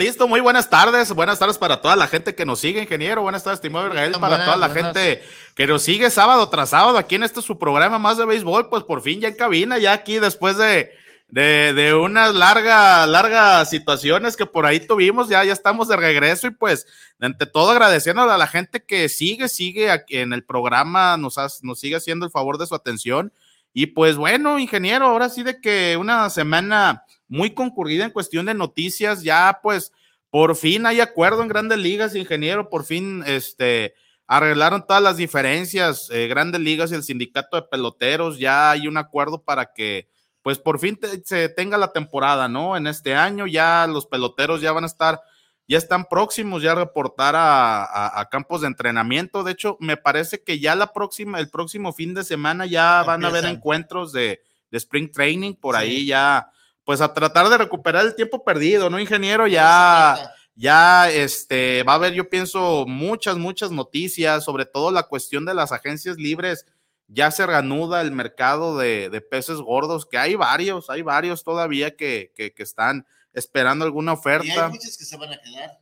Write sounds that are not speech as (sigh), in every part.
Listo. Muy buenas tardes. Buenas tardes para toda la gente que nos sigue, ingeniero. Buenas tardes, estimado Gael, para Buenas, toda la buenas. gente que nos sigue sábado tras sábado aquí en este su programa más de béisbol. Pues por fin ya en cabina, ya aquí después de, de, de unas largas, largas situaciones que por ahí tuvimos, ya, ya estamos de regreso y pues ante todo agradeciendo a la gente que sigue, sigue aquí en el programa, nos, has- nos sigue haciendo el favor de su atención. Y pues bueno, ingeniero, ahora sí de que una semana muy concurrida en cuestión de noticias, ya pues por fin hay acuerdo en grandes ligas, ingeniero, por fin este arreglaron todas las diferencias, eh, grandes ligas y el sindicato de peloteros, ya hay un acuerdo para que pues por fin te- se tenga la temporada, ¿no? En este año ya los peloteros ya van a estar, ya están próximos ya a reportar a, a- a campos de entrenamiento. De hecho, me parece que ya la próxima, el próximo fin de semana ya van a haber encuentros de, de spring training por Sí. ahí ya, pues a tratar de recuperar el tiempo perdido, ¿no, ingeniero? Ya, ya este, va a haber, yo pienso, muchas, muchas noticias, sobre todo la cuestión de las agencias libres. Ya se reanuda el mercado de, de peces gordos, que hay varios, hay varios todavía que, que, que están esperando alguna Y hay oferta. muchos que se van a quedar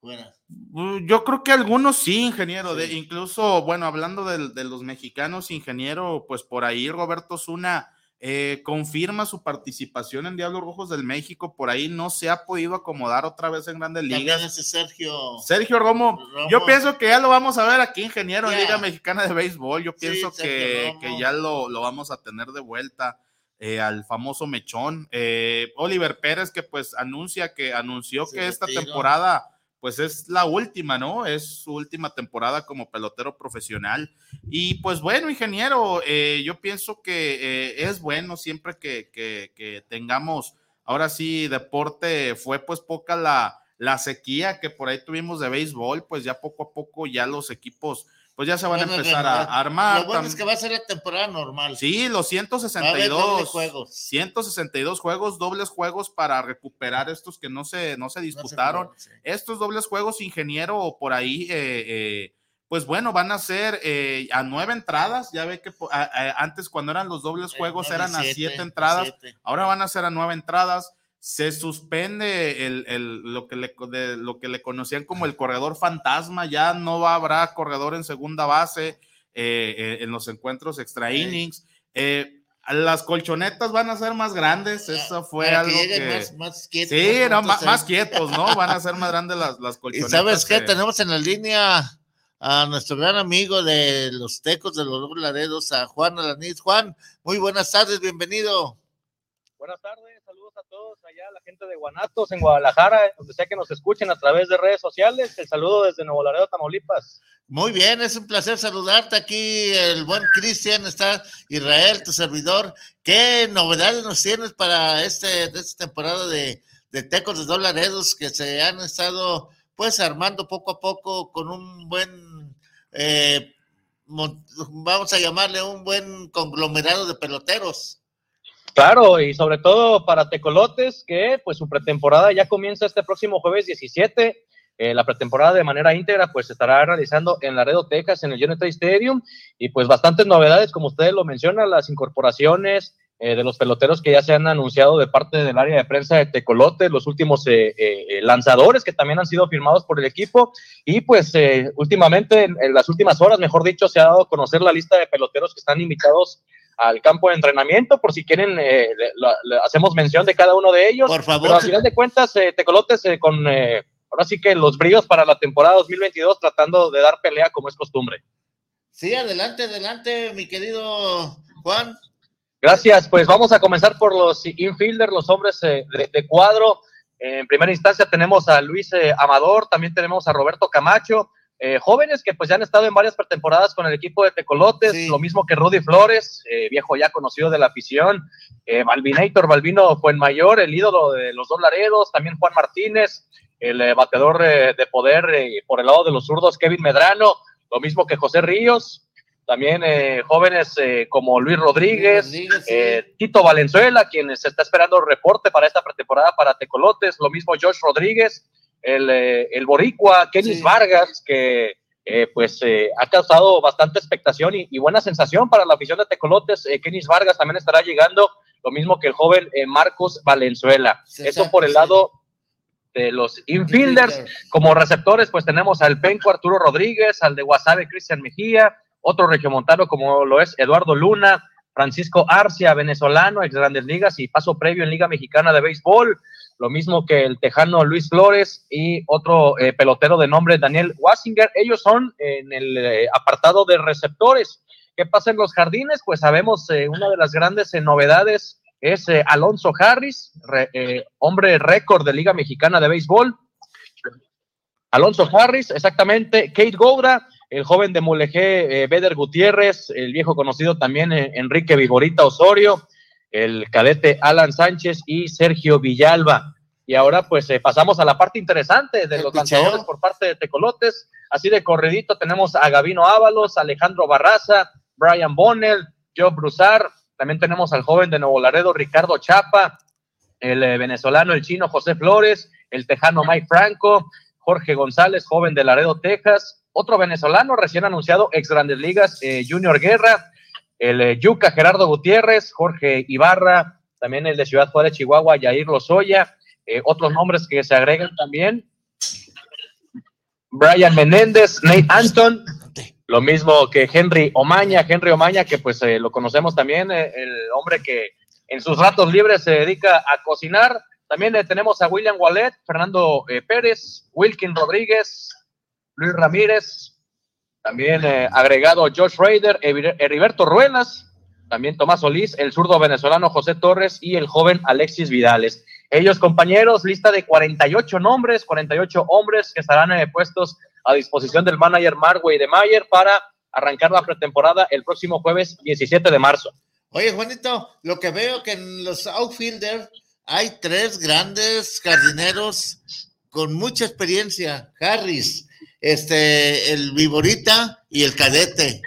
fuera. Mm, Yo creo que algunos sí, ingeniero. De, incluso, bueno, hablando del- de, los mexicanos, ingeniero, pues por ahí Roberto Zuna eh, confirma su participación en Diablos Rojos del México. Por ahí no se ha podido acomodar otra vez en Grandes Ligas. ese Sergio. Sergio Romo, Romo. yo pienso que ya lo vamos a ver aquí, ingeniero, en. Liga Mexicana de Béisbol. Yo pienso que, que ya lo, lo vamos a tener de vuelta eh, al famoso mechón. Eh, Oliver Pérez, que pues anuncia que anunció Se que esta temporada pues es la última, ¿no? Es su última temporada como pelotero profesional. Y pues bueno, ingeniero, eh, yo pienso que eh, es bueno siempre que, que- que tengamos, ahora sí, deporte, fue pues poca la, la sequía que por ahí tuvimos de béisbol, pues ya poco a poco ya los equipos pues ya se van a empezar a armar. Lo bueno es que va a ser la temporada normal. Sí, los Va a haber doble 162 juegos. 162 juegos, dobles juegos para recuperar estos que no se, no se No se disputaron. sí. Estos dobles juegos, ingeniero, por ahí, eh, eh, pues bueno, van a ser eh, a nueve entradas. Ya ve que po- a- a- antes cuando eran los dobles juegos Eh, nueve, eran a siete, siete entradas. siete. Ahora van a ser a nueve entradas. Se suspende el, el- lo, que le, de- lo que le conocían como el corredor fantasma. Ya no va, habrá corredor en segunda base eh, eh, en los encuentros extra innings. Eh, las colchonetas van a ser más grandes. Eso fue Para algo que lleguen que. más, más quietos. Sí, no, más, más quietos, ¿no? Van a ser más grandes las, las (laughs) Y colchonetas. sabes qué, tenemos en la línea a nuestro gran amigo de los Tecos de los Laredos, a Juan Alaniz. Juan, muy buenas tardes, bienvenido. Buenas tardes, a todos allá, la gente de Guanatos en Guadalajara, donde sea que nos escuchen a través de redes sociales. El saludo desde Nuevo Laredo, Tamaulipas. Muy bien, es un placer saludarte aquí, el buen Cristian, está Israel, tu servidor. ¿Qué novedades nos tienes para este, esta temporada de, de Tecos de Dos Laredos que se han estado pues armando poco a poco con un buen, eh, vamos a llamarle un buen conglomerado de peloteros? Claro, y sobre todo para Tecolotes, que pues su pretemporada ya comienza este próximo jueves 17. Eh, la pretemporada de manera íntegra pues estará realizando en Laredo, Texas, en el Unity Stadium. Y pues bastantes novedades, como ustedes lo mencionan, las incorporaciones eh, de los peloteros que ya se han anunciado de parte del área de prensa de Tecolotes, los últimos eh, eh, eh, lanzadores que también han sido firmados por el equipo. Y pues últimamente, en, en las últimas horas, mejor dicho, se ha dado a conocer la lista de peloteros que están invitados al campo de entrenamiento, por si quieren, eh, le- la- le hacemos mención de cada uno de ellos. Por Pero favor, al final de cuentas, eh, Tecolotes eh, con eh, ahora sí que los bríos para la temporada 2022, tratando de dar pelea como es costumbre. sí, adelante, adelante, mi querido Juan. Gracias, pues vamos a comenzar por los infielders, los hombres eh, de, de cuadro. En primera instancia tenemos a Luis eh, Amador, también tenemos a Roberto Camacho, eh, jóvenes que pues ya han estado en varias pretemporadas con el equipo de Tecolotes, Sí. lo mismo que Rudy Flores, eh, viejo ya conocido de la afición, eh, Balvinator, Balvino Fuenmayor, el ídolo de los dos Laredos, también Juan Martínez, el eh, bateador eh, de poder eh, por el lado de los zurdos, Kevin Medrano, lo mismo que José Ríos, también eh, jóvenes eh, como Luis Rodríguez, Rodríguez, sí. eh, Tito Valenzuela, quien se está esperando reporte para esta pretemporada para Tecolotes, lo mismo Josh Rodríguez, el, eh, el Boricua, Kenis Sí. Vargas, que eh, pues eh, ha causado bastante expectación y, y buena sensación para la afición de Tecolotes. Eh, Kenis Vargas también estará llegando, lo mismo que el joven eh, Marcos Valenzuela. Sí, Eso por el lado de los infielders. Como receptores, pues tenemos al Penco Arturo Rodríguez, al de Guasave Cristian Mejía, otro regiomontano como lo es Eduardo Luna, Francisco Arcia, venezolano, ex Grandes Ligas y paso previo en Liga Mexicana de Béisbol, lo mismo que el tejano Luis Flores y otro eh, pelotero de nombre Daniel Wasinger. Ellos son en el eh, apartado de receptores. ¿Qué pasa en los jardines? Pues sabemos eh, una de las grandes eh, novedades es Alonso Harris, re- hombre récord de Liga Mexicana de Béisbol. Alonso Harris, exactamente. Kate Goura, el joven de Mulegé, Beder Gutiérrez, el viejo conocido también Enrique Vigorita Osorio, el cadete Alan Sánchez y Sergio Villalba. Y ahora pues eh, pasamos a la parte interesante de los picheo. lanzadores por parte de Tecolotes. Así de corredito tenemos a Gavino Ábalos, Alejandro Barraza, Brian Bonnell, Joe Brusar. También tenemos al joven de Nuevo Laredo, Ricardo Chapa, el eh, venezolano, el chino José Flores, el tejano Mike Franco, Jorge González, joven de Laredo, Texas, otro venezolano recién anunciado, ex Grandes Ligas, eh, Junior Guerra, el eh, Yuca Gerardo Gutiérrez, Jorge Ibarra, también el de Ciudad Juárez, Chihuahua, Yair Lozoya, eh, otros nombres que se agregan también, Brian Menéndez, Nate Anton, lo mismo que Henry Omaña, Henry Omaña, que pues eh, lo conocemos también, eh, el hombre que en sus ratos libres se dedica a cocinar. También tenemos a William Wallet, Fernando Pérez, Wilkin Rodríguez, Luis Ramírez, también eh, agregado Josh Raider, Heriber- Heriberto Ruelas, también Tomás Solís, el zurdo venezolano José Torres y el joven Alexis Vidales. Ellos, compañeros, lista de 48 nombres, 48 hombres que estarán eh, puestos a disposición del manager Marway de Mayer para arrancar la pretemporada el próximo jueves 17 de marzo. Oye, Juanito, lo que veo que en los outfielders hay tres grandes jardineros con mucha experiencia. Harris, este, el Viborita y el Cadete.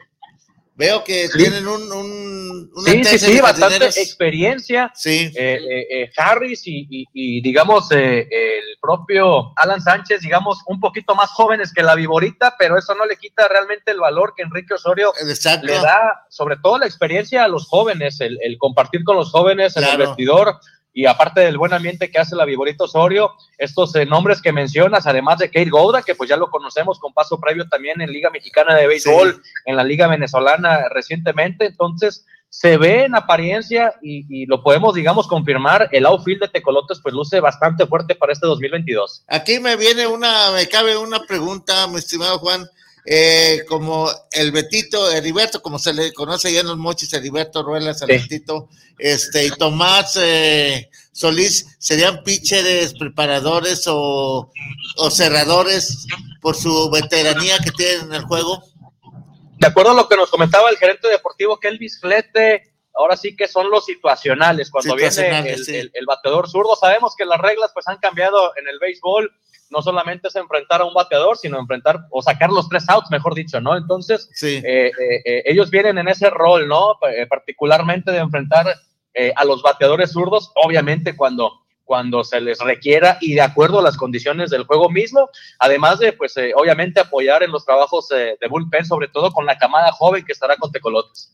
Veo que tienen un, un sí, sí, sí, bastante experiencia. Sí. Eh, eh, eh, Harris y, digamos, el propio Alan Sánchez, digamos, un poquito más jóvenes que la Viborita, pero eso no le quita realmente el valor que Enrique Osorio le da, sobre todo la experiencia a los jóvenes, el, compartir con los jóvenes en el vestidor y aparte del buen ambiente que hace la Viborito Osorio, estos eh, nombres que mencionas, además de Kate Gouda, que pues ya lo conocemos con paso previo también en Liga Mexicana de Béisbol, en la Liga Venezolana recientemente, entonces se ve en apariencia y, lo podemos, digamos, confirmar, el outfield de Tecolotes pues luce bastante fuerte para este 2022. Aquí me viene una, me cabe una pregunta, mi estimado Juan, eh, como el Betito, Heriberto, como se le conoce ya en los mochis, Heriberto Ruelas, el Betito, este, y Tomás eh, Solís, ¿serían pitchers, preparadores o, cerradores por su veteranía que tienen en el juego? De acuerdo a lo que nos comentaba el gerente deportivo Kelvis Flete, ahora sí que son los situacionales, cuando viene el, el, bateador zurdo, sabemos que las reglas pues han cambiado en el béisbol, no solamente es enfrentar a un bateador, sino enfrentar o sacar los tres outs, mejor dicho, ¿no? Entonces, eh, eh, eh, ellos vienen en ese rol, ¿no? particularmente de enfrentar a los bateadores zurdos, obviamente cuando, cuando se les requiera y de acuerdo a las condiciones del juego mismo, además de, pues, obviamente apoyar en los trabajos de bullpen, sobre todo con la camada joven que estará con Tecolotes.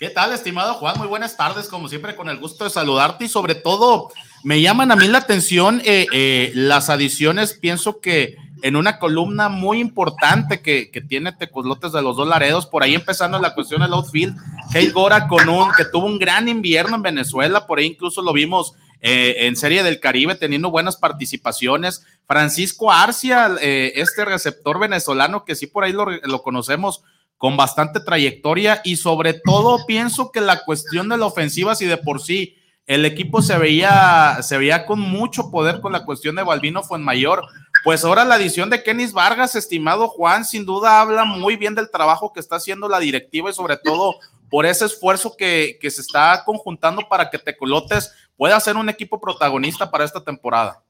¿Qué tal, estimado Juan? Muy buenas tardes, como siempre, con el gusto de saludarte y sobre todo me llaman a mí la atención eh, eh, las adiciones, pienso que en una columna muy importante que, tiene Tecolotes de los dos Laredos, por ahí empezando la cuestión del outfield, Kate Gora con un, que tuvo un gran invierno en Venezuela, por ahí incluso lo vimos eh, en Serie del Caribe teniendo buenas participaciones, Francisco Arcia, este receptor venezolano que sí por ahí lo conocemos con bastante trayectoria y sobre todo (laughs) pienso que la cuestión de la ofensiva, si de por sí el equipo se veía, se veía con mucho poder con la cuestión de Balbino fue en mayor, pues ahora la adición de Kenis Vargas, estimado Juan, sin duda habla muy bien del trabajo que está haciendo la directiva y sobre todo por ese esfuerzo que, que se está conjuntando para que Tecolotes pueda ser un equipo protagonista para esta temporada.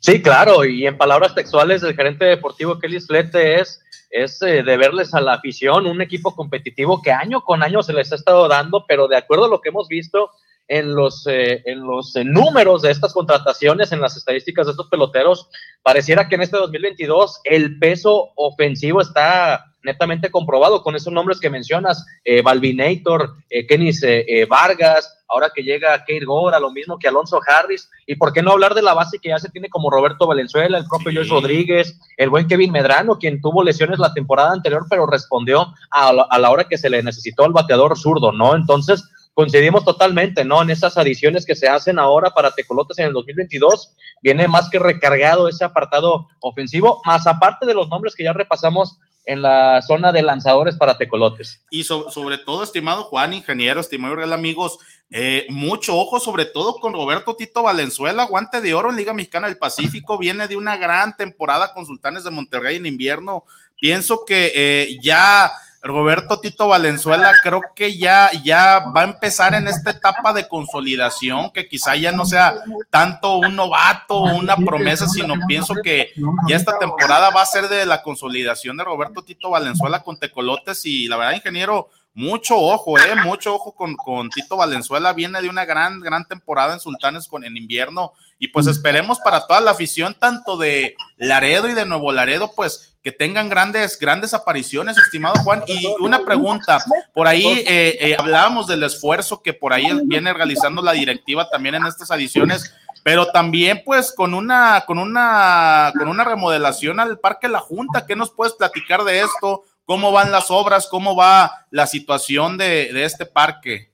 Sí, claro, y en palabras textuales del gerente deportivo Kelly Slete es es eh, de verles a la afición un equipo competitivo que año con año se les ha estado dando, pero de acuerdo a lo que hemos visto en los, eh, en los eh, números de estas contrataciones, en las estadísticas de estos peloteros, pareciera que en este 2022 el peso ofensivo está netamente comprobado con esos nombres que mencionas, eh, Balvinator, eh, Kenis Vargas, ahora que llega Kate Gora, lo mismo que Alonso Harris, y por qué no hablar de la base que ya se tiene como Roberto Valenzuela, el propio Joyce Rodríguez, el buen Kevin Medrano, quien tuvo lesiones la temporada anterior, pero respondió a la, a la hora que se le necesitó al bateador zurdo, ¿no? Entonces, coincidimos totalmente, ¿no? En esas adiciones que se hacen ahora para Tecolotes en el 2022, viene más que recargado ese apartado ofensivo, más aparte de los nombres que ya repasamos en la zona de lanzadores para Tecolotes. Y sobre todo, estimado Juan, ingeniero, estimado real amigos, eh, mucho ojo, sobre todo con Roberto Tito Valenzuela, guante de oro en Liga Mexicana del Pacífico, viene de una gran temporada con Sultanes de Monterrey en invierno. Pienso que eh, ya Roberto Tito Valenzuela creo que ya, ya va a empezar en esta etapa de consolidación, que quizá ya no sea tanto un novato o una promesa, sino pienso que ya esta temporada va a ser de la consolidación de Roberto Tito Valenzuela con Tecolotes y la verdad, ingeniero, mucho ojo, eh, mucho ojo con, con Tito Valenzuela, viene de una gran, gran temporada en Sultanes con, en invierno y pues esperemos para toda la afición, tanto de Laredo y de Nuevo Laredo, pues que tengan grandes, grandes apariciones, estimado Juan. Y una pregunta, por ahí eh, eh, hablábamos del esfuerzo que por ahí viene realizando la directiva también en estas adiciones, pero también pues con una, con una, con una remodelación al Parque La Junta. ¿Qué nos puedes platicar de esto? ¿Cómo van las obras? ¿Cómo va la situación de, este parque?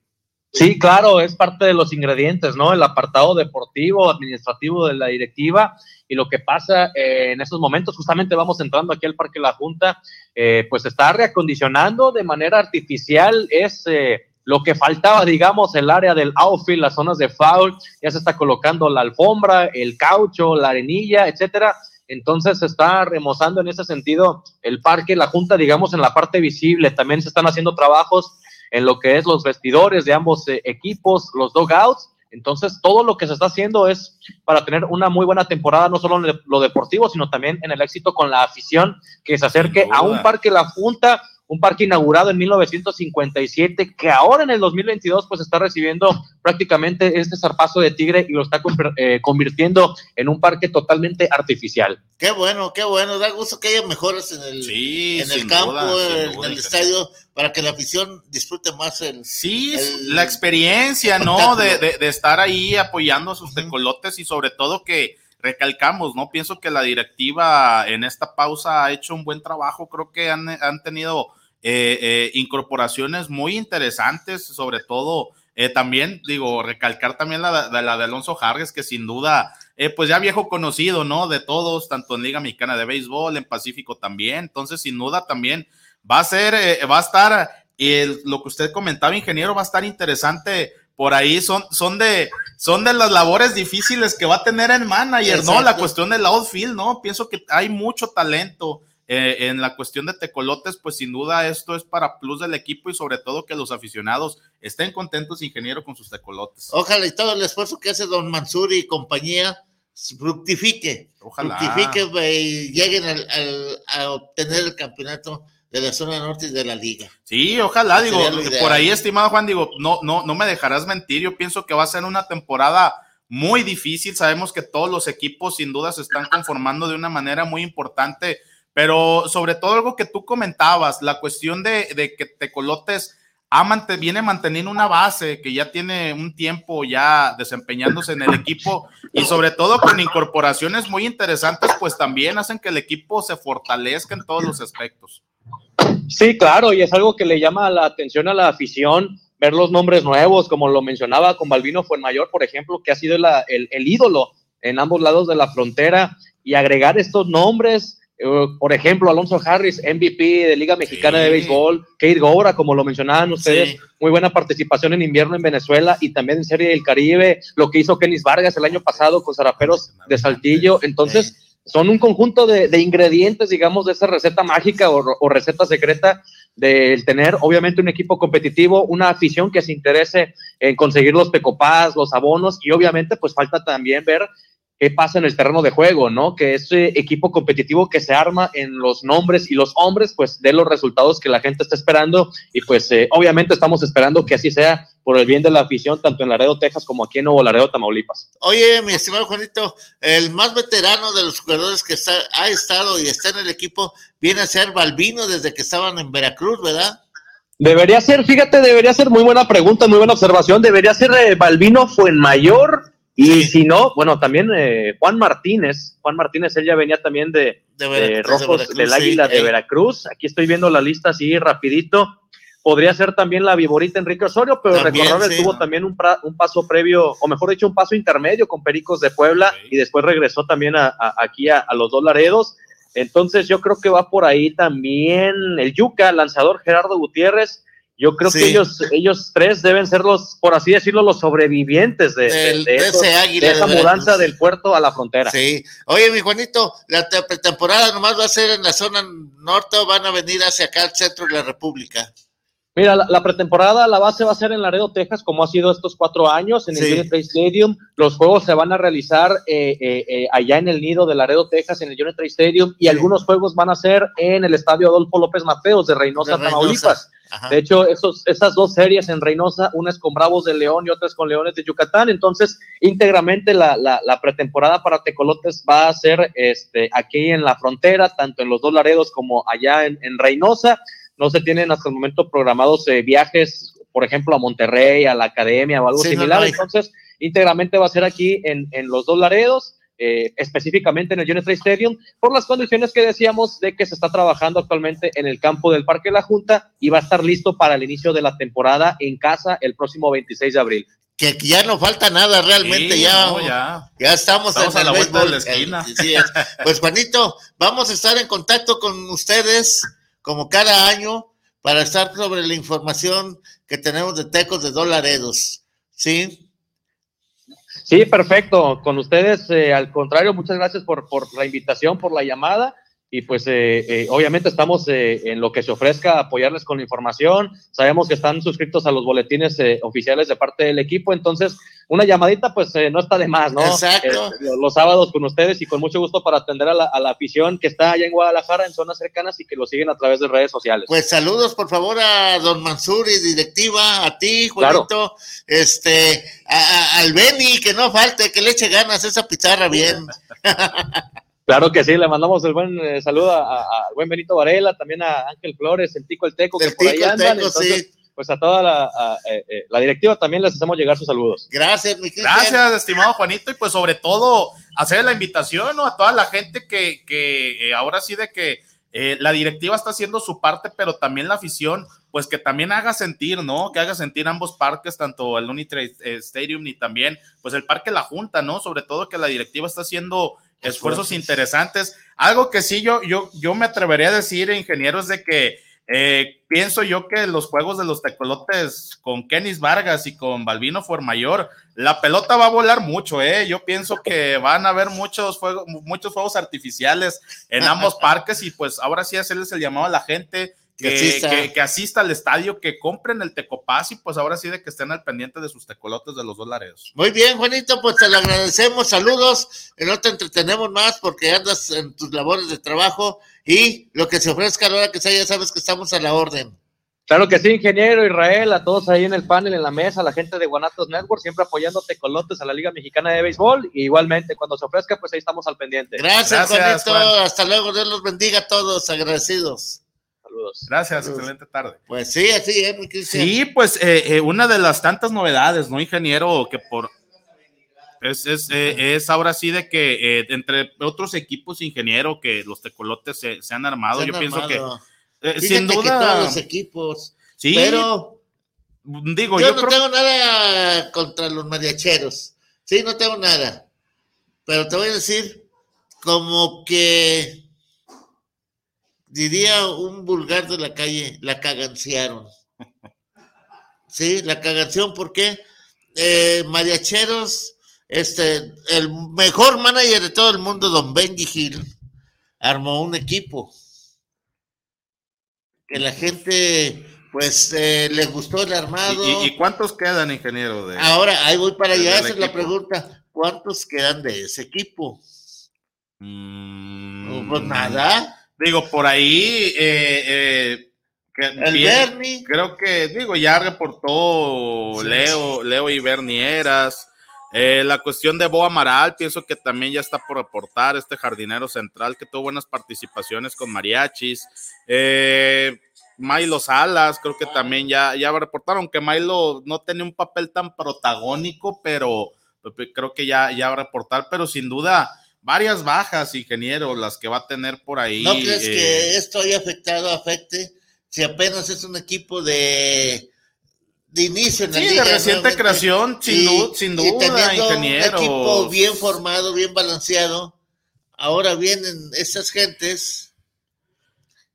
Sí, claro, es parte de los ingredientes, ¿no? El apartado deportivo, administrativo de la directiva y lo que pasa eh, en estos momentos, justamente vamos entrando aquí al Parque La Junta, eh, pues está reacondicionando de manera artificial, es eh, lo que faltaba, digamos, el área del outfield, las zonas de foul, ya se está colocando la alfombra, el caucho, la arenilla, etcétera. Entonces se está remozando en ese sentido el parque, la junta, digamos, en la parte visible. También se están haciendo trabajos en lo que es los vestidores de ambos equipos, los dogouts, Entonces, todo lo que se está haciendo es para tener una muy buena temporada, no solo en lo deportivo, sino también en el éxito con la afición que se acerque a un parque La Junta un parque inaugurado en 1957 que ahora en el 2022 pues está recibiendo prácticamente este zarpazo de tigre y lo está eh, convirtiendo en un parque totalmente artificial. Qué bueno, qué bueno, da gusto que haya mejoras en el, en el campo, en el estadio, para que la afición disfrute más el... Sí, la experiencia, ¿no? De, de, estar ahí apoyando a sus tecolotes y sobre todo que recalcamos, ¿no? Pienso que la directiva en esta pausa ha hecho un buen trabajo, creo que han, han tenido eh, eh, incorporaciones muy interesantes, sobre todo eh, también, digo, recalcar también la, la de Alonso Jarres, que sin duda, pues ya viejo conocido, ¿no? De todos, tanto en Liga Mexicana de Béisbol, en Pacífico también, entonces sin duda también va a ser, va a estar, el, lo que usted comentaba, ingeniero, va a estar interesante por ahí son, son de, son de las labores difíciles que va a tener el manager, ¿no? La cuestión del outfield, ¿no? Pienso que hay mucho talento eh, en la cuestión de tecolotes, pues sin duda esto es para plus del equipo y sobre todo que los aficionados estén contentos, ingeniero, con sus tecolotes. Ojalá y todo el esfuerzo que hace don Mansur y compañía fructifique. Ojalá. Fructifique y lleguen a obtener el campeonato de la zona norte y de la liga. Sí, ojalá, digo, por ahí, estimado Juan, digo, no, no, no me dejarás mentir, yo pienso que va a ser una temporada muy difícil, sabemos que todos los equipos sin duda se están conformando de una manera muy importante, pero sobre todo algo que tú comentabas, la cuestión de, de que Tecolotes ha viene manteniendo una base que ya tiene un tiempo ya desempeñándose en el equipo y sobre todo con incorporaciones muy interesantes, pues también hacen que el equipo se fortalezca en todos los aspectos. Sí, claro, y es algo que le llama la atención a la afición ver los nombres nuevos, como lo mencionaba con Balvino Fuenmayor, por ejemplo, que ha sido el, ídolo en ambos lados de la frontera, y agregar estos nombres, eh, por ejemplo, Alonso Harris, MVP de Liga Mexicana de Béisbol, Kate Gora, como lo mencionaban ustedes, muy buena participación en invierno en Venezuela y también en Serie del Caribe, lo que hizo Kenis Vargas el año pasado con Zaraperos de Saltillo, entonces son un conjunto de, ingredientes, digamos, de esa receta mágica o, receta secreta del tener, obviamente, un equipo competitivo, una afición que se interese en conseguir los pecopás, los abonos, y obviamente, pues falta también ver qué pasa en el terreno de juego, ¿no? Que ese equipo competitivo que se arma en los nombres y los hombres, pues dé los resultados que la gente está esperando y pues eh, obviamente estamos esperando que así sea por el bien de la afición, tanto en Laredo, Texas, como aquí en Nuevo Laredo, Tamaulipas. Oye, mi estimado Juanito, el más veterano de los jugadores que está, ha estado y está en el equipo viene a ser Balbino desde que estaban en Veracruz, ¿verdad? Debería ser, fíjate, debería ser muy buena pregunta, muy buena observación. Debería ser eh, Balbino mayor y si no, bueno, también eh, Juan Martínez, Juan Martínez, él ya venía también de, Rojos del Águila de Veracruz. Aquí estoy viendo la lista así rapidito. Podría ser también la Viborita Enrique Osorio, pero recordar que tuvo también un, un, paso previo, o mejor dicho, un paso intermedio con Pericos de Puebla y después regresó también a, aquí a, a, los dos Laredos. Entonces yo creo que va por ahí también el Yuca, lanzador Gerardo Gutiérrez yo creo que ellos, ellos tres deben ser los, por así decirlo, los sobrevivientes de, de, esa mudanza del puerto a la frontera. Sí. Oye, mi Juanito, la pretemporada nomás va a ser en la zona norte o van a venir hacia acá al centro de la República. Mira, la, pretemporada, la base va a ser en Laredo, Texas, como ha sido estos cuatro años, en el Unity Stadium. Los juegos se van a realizar eh, eh, eh, allá en el nido de Laredo, Texas, en el Unity Stadium, y algunos juegos van a ser en el estadio Adolfo López Mateos de Reynosa, Tamaulipas. De hecho, esos, esas dos series en Reynosa, una es con Bravos de León y otra es con Leones de Yucatán. Entonces, íntegramente la, la, pretemporada para Tecolotes va a ser este, aquí en la frontera, tanto en los dos Laredos como allá en, en Reynosa no se tienen hasta el momento programados eh, viajes, por ejemplo, a Monterrey, a la academia o algo similar. Entonces, íntegramente va a ser aquí en, los dos Laredos. Eh, específicamente en el Unity Stadium, por las condiciones que decíamos de que se está trabajando actualmente en el campo del Parque La Junta y va a estar listo para el inicio de la temporada en casa el próximo 26 de abril. Que, ya no falta nada realmente, ya, ya, estamos, a la vuelta de la esquina. (laughs) pues Juanito, vamos a estar en contacto con ustedes como cada año, para estar sobre la información que tenemos de Tecos de Dolaredos. ¿Sí? Sí, perfecto. Con ustedes, eh, al contrario, muchas gracias por, por la invitación, por la llamada. Y pues eh, eh, obviamente estamos eh, en lo que se ofrezca apoyarles con la información. Sabemos que están suscritos a los boletines oficiales de parte del equipo, entonces una llamadita pues no está de más, ¿no? Exacto. los sábados con ustedes y con mucho gusto para atender a la, afición que está allá en Guadalajara, en zonas cercanas y que lo siguen a través de redes sociales. Pues saludos por favor a don Mansur y directiva, a ti, Juanito, este, al Beni, que no falte, que le eche ganas esa pizarra bien. (laughs) Claro que sí, le mandamos el buen eh, saludo al buen Benito Varela, también a Ángel Flores, el Tico el Teco, que por ahí andan. Pues a toda la, eh, eh, la, directiva también les hacemos llegar sus saludos. Gracias, mi Gracias, estimado Juanito, y pues sobre todo hacer la invitación ¿no? a toda la gente que, que ahora sí de que la directiva está haciendo su parte, pero también la afición, pues que también haga sentir, ¿no? Que haga sentir ambos parques, tanto el Unitrade Stadium y también, pues el Parque La Junta, ¿no? Sobre todo que la directiva está haciendo esfuerzos interesantes. Algo que sí yo, yo, yo me atrevería a decir, ingenieros, de que eh, pienso yo que los juegos de los tecolotes con Kenis Vargas y con Balvino Mayor, la pelota va a volar mucho, ¿eh? Yo pienso que van a haber muchos fuegos, muchos fuegos artificiales en ambos (laughs) parques y pues ahora sí hacerles el llamado a la gente que, asista. al estadio, que compren el Tecopaz y pues ahora sí de que estén al pendiente de sus tecolotes de los dos laredos. Muy bien, Juanito, pues te lo agradecemos, saludos, no te entretenemos más porque andas en tus labores de trabajo y lo que se ofrezca a la hora que sea, ya sabes que estamos a la orden. Claro que sí, ingeniero Israel, a todos ahí en el panel, en la mesa, la gente de Guanatos Network, siempre apoyando tecolotes a la Liga Mexicana de Béisbol. Y igualmente, cuando se ofrezca, pues ahí estamos al pendiente. Gracias, Juanito. Hasta luego. Dios los bendiga a todos. Agradecidos. Gracias, excelente tarde. Pues sí, así es, Sí, pues eh, eh, una de las tantas novedades, ¿no, ingeniero? Que por. Es, es, eh, es ahora sí de que entre otros equipos, ingeniero, que los tecolotes se, han armado. yo pienso que. sin duda. todos los equipos. Sí. Pero. Digo, yo, no tengo nada contra los mariacheros. Sí, no tengo nada. Pero te voy a decir, como que diría un vulgar de la calle, la caganciaron. Sí, la caganciaron porque eh, mariacheros, este, el mejor manager de todo el mundo, don Benji Hill, armó un equipo que la gente pues eh, le gustó el armado. ¿Y, cuántos quedan, ingeniero? De, Ahora, ahí voy para allá, esa es la pregunta. ¿Cuántos quedan de ese equipo? Mm, pues nada. Digo, por ahí, eh, eh, el creo que, digo, ya reportó Leo, Leo y Bernieras. Eh, la cuestión de Bo Amaral, pienso que también ya está por reportar, este jardinero central que tuvo buenas participaciones con mariachis. Eh, Milo Salas, creo que también ya, ya reportaron que Milo no tenía un papel tan protagónico, pero creo que ya, ya va a reportar, pero sin duda varias bajas, ingeniero, las que va a tener por ahí. ¿No crees que eh, esto haya afectado, afecte? Si apenas es un equipo de, de inicio en la sí, de reciente creación, sin, duda, ingeniero. Un equipo bien formado, bien balanceado. Ahora vienen esas gentes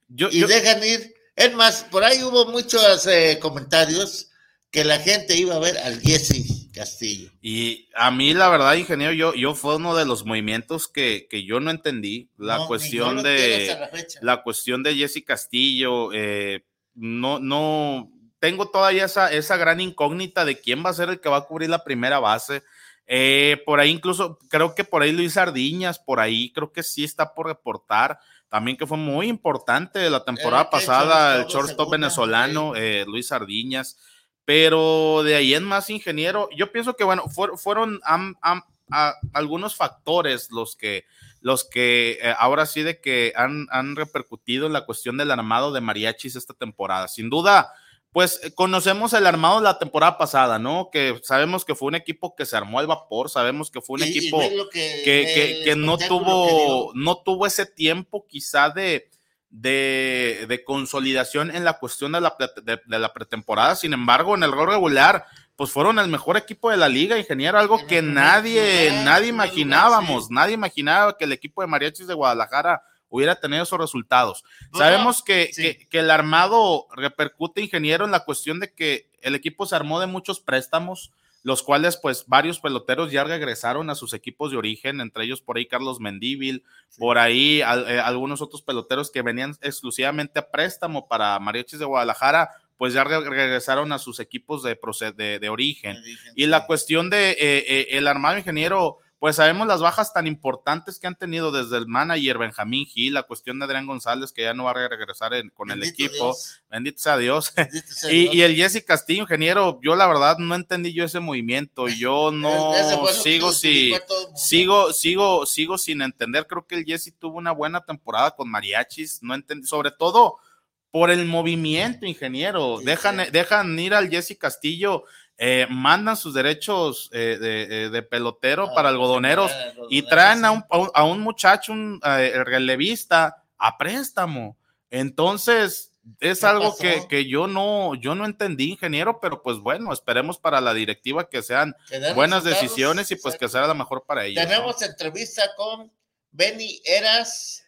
y dejan ir. Es más, por ahí hubo muchos eh, comentarios que la gente iba a ver al Jesse Castillo. Y a mí, la verdad, ingeniero, yo, yo fue uno de los movimientos que, yo no entendí. La cuestión de la, cuestión de Jesse Castillo. Eh, no, no tengo todavía esa, esa gran incógnita de quién va a ser el que va a cubrir la primera base. Eh, por ahí incluso creo que por ahí Luis Ardiñas, por ahí creo que sí está por reportar. También que fue muy importante la temporada pasada, el shortstop venezolano, eh, Luis Sardiñas. Pero de ahí en más, ingeniero, yo pienso que, bueno, fueron algunos factores los que, los que eh, ahora sí de que han, han repercutido en la cuestión del armado de mariachis esta temporada. Sin duda, pues eh, conocemos el armado de la temporada pasada, ¿no? Que sabemos que fue un equipo que se armó al vapor, sabemos que fue un equipo que, que, no tuvo, no tuvo ese tiempo quizá de, de, consolidación en la cuestión de la, de, la, pretemporada. Sin embargo, en el rol regular, pues fueron el mejor equipo de la liga, ingeniero, algo que nadie, nadie imaginábamos, nadie imaginaba que el equipo de Mariachis de Guadalajara hubiera tenido esos resultados. Sabemos que, que, el armado repercute, ingeniero, en la cuestión de que el equipo se armó de muchos préstamos, los cuales pues varios peloteros ya regresaron a sus equipos de origen, entre ellos por ahí Carlos Mendívil, por ahí eh, algunos otros peloteros que venían exclusivamente a préstamo para Mariachis de Guadalajara, pues ya regresaron a sus equipos de, de, de origen. Y la cuestión de eh, el armado ingeniero pues sabemos las bajas tan importantes que han tenido desde el manager Benjamín Gil, la cuestión de Adrián González, que ya no va a regresar con el equipo. Bendito sea Dios. (laughs) y, el Jesse Castillo, ingeniero, yo la verdad no entendí yo ese movimiento. Yo (laughs) no sigo, si, sigo, sigo, sigo sin entender. Creo que el Jesse tuvo una buena temporada con Mariachis. No entendí, sobre todo por el movimiento, ingeniero. Dejan, dejan ir al Jesse Castillo eh, mandan sus derechos eh, de, eh, pelotero ah, para algodoneros y traen a un, a un muchacho, un relevista, a préstamo. Entonces, es algo que, yo no, yo no entendí, ingeniero, pero pues bueno, esperemos para la directiva que sean buenas decisiones y pues que sea la mejor para ellos. Tenemos entrevista con Benny Eras.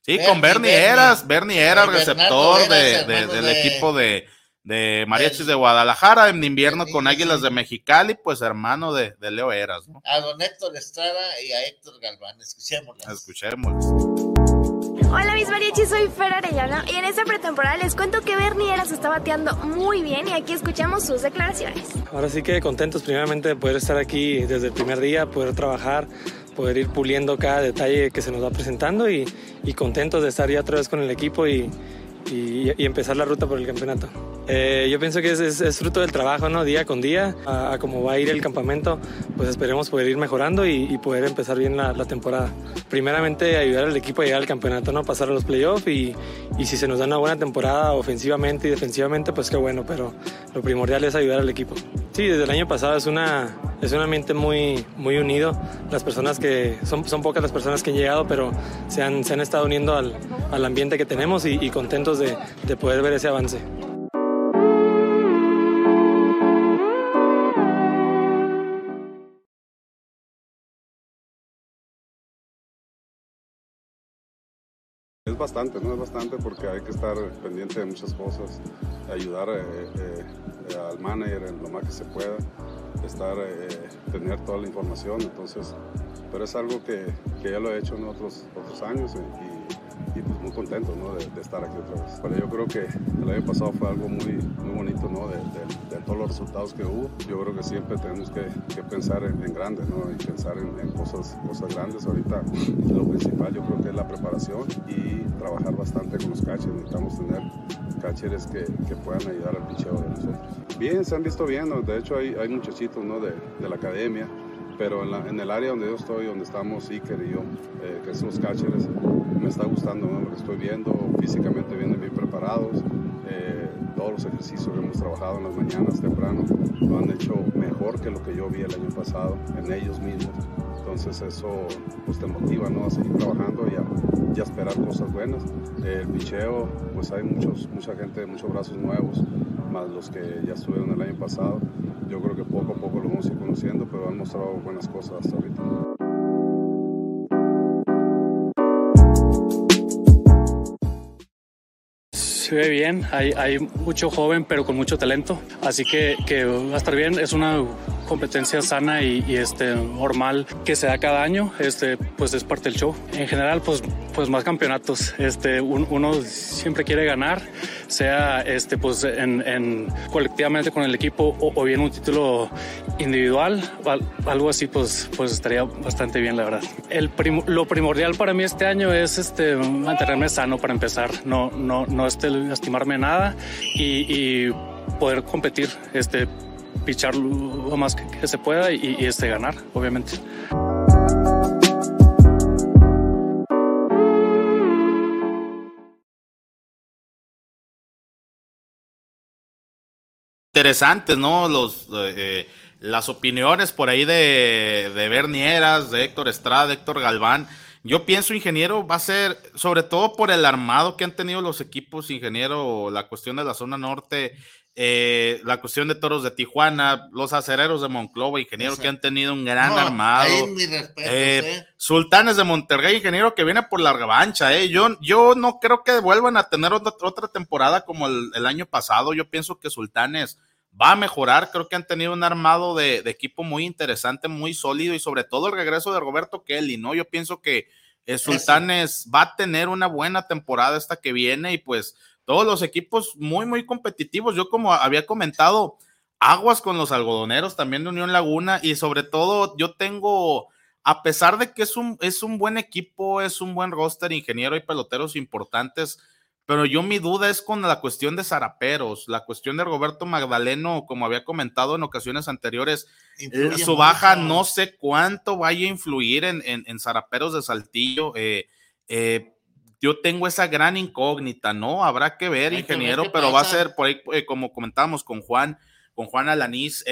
Sí, con Bernie, Eras, Bernie Eras, receptor del equipo de, de Mariachis de Guadalajara, en invierno con Águilas de Mexicali, pues hermano de, Leo Eras, ¿no? A don Héctor Estrada y a Héctor Galván, escuchémoslas. Escuchémoslas. Hola mis mariachis, soy Fer Arellano y en esta pretemporada les cuento que Bernie Eras está bateando muy bien y aquí escuchamos sus declaraciones. Ahora sí que contentos primeramente de poder estar aquí desde el primer día, poder trabajar, poder ir puliendo cada detalle que se nos va presentando y, y contentos de estar ya otra vez con el equipo y, y, empezar la ruta por el campeonato. Eh, yo pienso que es, fruto del trabajo, ¿no? Día con día, a, cómo va a ir el campamento, pues esperemos poder ir mejorando y, poder empezar bien la, temporada. Primeramente ayudar al equipo a llegar al campeonato, ¿no? Pasar a los playoffs y, y si se nos da una buena temporada ofensivamente y defensivamente, pues qué bueno, pero lo primordial es ayudar al equipo. Sí, desde el año pasado es, una, es un ambiente muy, muy unido. Las personas que, son, son pocas las personas que han llegado, pero se han, se han estado uniendo al, al ambiente que tenemos y, y contentos de, poder ver ese avance. Bastante, ¿no? Es bastante porque hay que estar pendiente de muchas cosas, ayudar eh, eh, al manager lo más que se pueda, estar, eh, tener toda la información, entonces, pero es algo que, ya lo he hecho en otros, años y pues muy contento ¿no? de, estar aquí otra vez. Pero yo creo que el año pasado fue algo muy, muy bonito ¿no? de, de, todos los resultados que hubo. Yo creo que siempre tenemos que, que pensar en, grande ¿no? y pensar en, cosas, cosas grandes. Ahorita lo principal yo creo que es la preparación y trabajar bastante con los catchers. Necesitamos tener catchers que, que puedan ayudar al picheo de nosotros. Bien, se han visto bien, de hecho hay, hay muchachitos ¿no? de, de la academia pero en, el área donde yo estoy, donde estamos Iker y yo, eh, que somos catchers, me está gustando lo que estoy viendo, físicamente vienen bien preparados, eh, todos los ejercicios que hemos trabajado en las mañanas temprano lo han hecho mejor que lo que yo vi el año pasado en ellos mismos. Entonces eso pues, te motiva ¿no? a seguir trabajando y a, esperar cosas buenas. El picheo, pues hay muchos, mucha gente, muchos brazos nuevos, más los que ya estuvieron el año pasado. Yo creo que poco a poco lo vamos a ir conociendo, pero han mostrado buenas cosas hasta ahorita. Se ve bien, hay, hay, mucho joven pero con mucho talento, así que, que va a estar bien, es una competencia sana y, este, normal que se da cada año, este, pues es parte del show. En general, pues, pues más campeonatos. Este, uno siempre quiere ganar, sea este, pues en, colectivamente con el equipo o, bien un título individual, algo así, pues, pues estaría bastante bien, la verdad. El lo primordial para mí este año es este, mantenerme sano para empezar, no, no, no este, lastimarme nada y, y poder competir. Este, pichar lo más que, se pueda y, este, ganar, obviamente. Interesantes, ¿no? Los, eh, las opiniones por ahí de, de Bernieras, de Héctor Estrada, de Héctor Galván. Yo pienso, ingeniero, va a ser, sobre todo por el armado que han tenido los equipos, ingeniero, la cuestión de la zona norte, eh, la cuestión de toros de Tijuana, los acereros de Monclova, ingeniero que han tenido un gran armado. Eh, ¿eh? Sultanes de Monterrey, ingeniero que viene por la revancha. Eh. Yo, yo no creo que vuelvan a tener otra, otra temporada como el, año pasado. Yo pienso que Sultanes va a mejorar. Creo que han tenido un armado de, equipo muy interesante, muy sólido y sobre todo el regreso de Roberto Kelly, ¿no? Yo pienso que Sultanes va a tener una buena temporada esta que viene y pues todos los equipos muy, muy competitivos. Yo como había comentado, aguas con los algodoneros también de Unión Laguna y sobre todo yo tengo, a pesar de que es un, es un buen equipo, es un buen roster, ingeniero y peloteros importantes, pero yo mi duda es con la cuestión de Zaraperos, la cuestión de Roberto Magdaleno, como había comentado en ocasiones anteriores, eh, su baja no sé cuánto vaya a influir en, en, Zaraperos de Saltillo. Eh, eh, yo tengo esa gran incógnita, ¿no? Habrá que ver, ingeniero, pero va a ser, por ahí, como comentábamos con Juan, con Juan Alanís,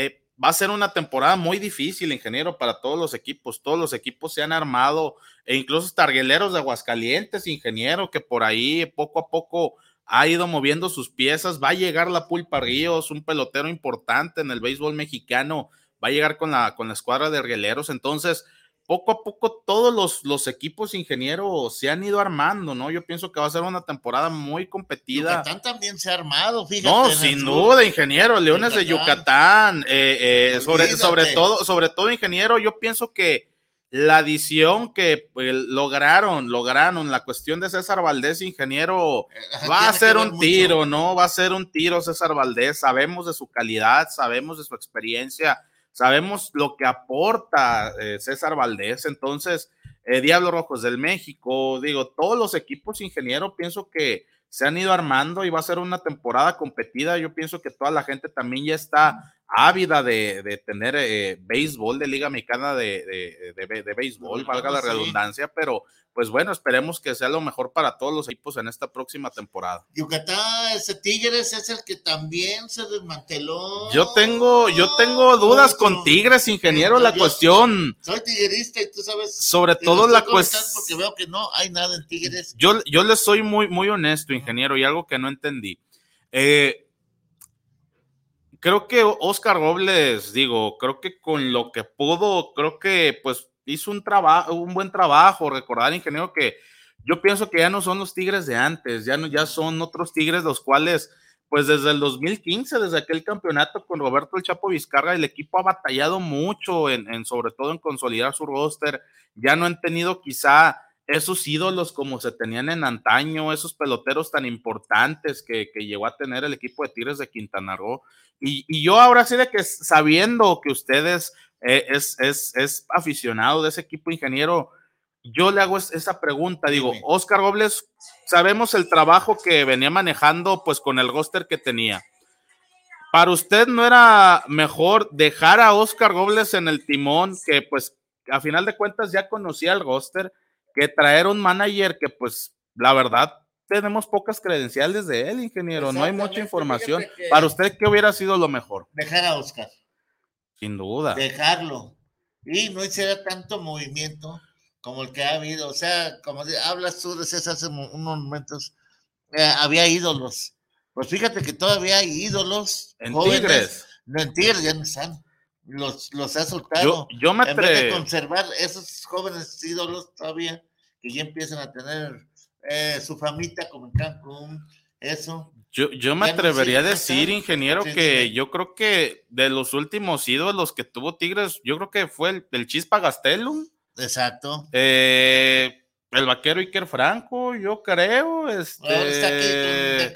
va a ser una temporada muy difícil, ingeniero, para todos los equipos. Todos los equipos se han armado, e incluso targueleros de Aguascalientes, ingeniero, que por ahí poco a poco ha ido moviendo sus piezas. Va a llegar la Pulpa Ríos, un pelotero importante en el béisbol mexicano. Va a llegar con la, con la escuadra de argueleros. Entonces, poco a poco todos los, los, equipos ingenieros se han ido armando, ¿no? Yo pienso que va a ser una temporada muy competida. Yucatán también se ha armado, fíjate. No, sin duda, ingeniero, Leones de Yucatán, eh, eh, sobre, sobre todo, sobre todo, ingeniero, yo pienso que la adición que pues, lograron, lograron, la cuestión de César Valdés, ingeniero, eh, va a ser un tiro, ¿no? Va a ser un tiro César Valdés, sabemos de su calidad, sabemos de su experiencia Sabemos lo que aporta eh, César Valdés, entonces, eh, Diablo Rojos del México, digo, todos los equipos ingeniero pienso que se han ido armando y va a ser una temporada competida. Yo pienso que toda la gente también ya está ávida de, tener eh, béisbol de Liga Mexicana de, de, béisbol, valga la redundancia, pero pues bueno, esperemos que sea lo mejor para todos los equipos en esta próxima temporada. Yucatán, ese Tigres es el que también se desmanteló. Yo tengo, yo tengo dudas con Tigres, ingeniero, la cuestión. Soy tiguerista y tú sabes. Sobre todo la cuestión. Porque veo que no hay nada en Tigres. Yo, yo le soy muy, muy honesto, ingeniero, y algo que no entendí. Eh, creo que Oscar Robles, digo, creo que con lo que pudo, creo que pues hizo un trabajo, un buen trabajo, recordar, ingeniero, que yo pienso que ya no son los Tigres de antes, ya no, ya son otros Tigres los cuales, pues desde el 2015, desde aquel campeonato con Roberto el Chapo Vizcarra, el equipo ha batallado mucho en, en sobre todo en consolidar su roster, ya no han tenido quizá esos ídolos como se tenían en antaño, esos peloteros tan importantes que, que llegó a tener el equipo de Tigres de Quintana Roo. Y, y yo ahora sí de que sabiendo que ustedes eh, es, es, es, aficionado de ese equipo ingeniero, yo le hago esa pregunta, digo, Oscar Robles, sabemos el trabajo que venía manejando pues con el roster que tenía. ¿Para usted no era mejor dejar a Oscar Robles en el timón, que pues a final de cuentas ya conocía el roster, que traer un manager que pues la verdad tenemos pocas credenciales de él, ingeniero, no hay mucha información. Para usted, ¿qué hubiera sido lo mejor? Dejar a Oscar. Sin duda. Dejarlo. Y no hiciera tanto movimiento como el que ha habido. O sea, como hablas tú, decías hace unos momentos, eh, había ídolos. Pues fíjate que todavía hay ídolos. En Tigres. No, en Tigres ya no están. Los, los ha soltado. Yo, yo me En vez de conservar esos jóvenes ídolos todavía, que ya empiezan a tener eh, su famita como en Cancún, eso. Yo, me atrevería a decir, ingeniero, que yo creo que de los últimos ídolos que tuvo Tigres, yo creo que fue el, Chispa Gastelum. Exacto. Eh, el vaquero Iker Franco, yo creo. Este,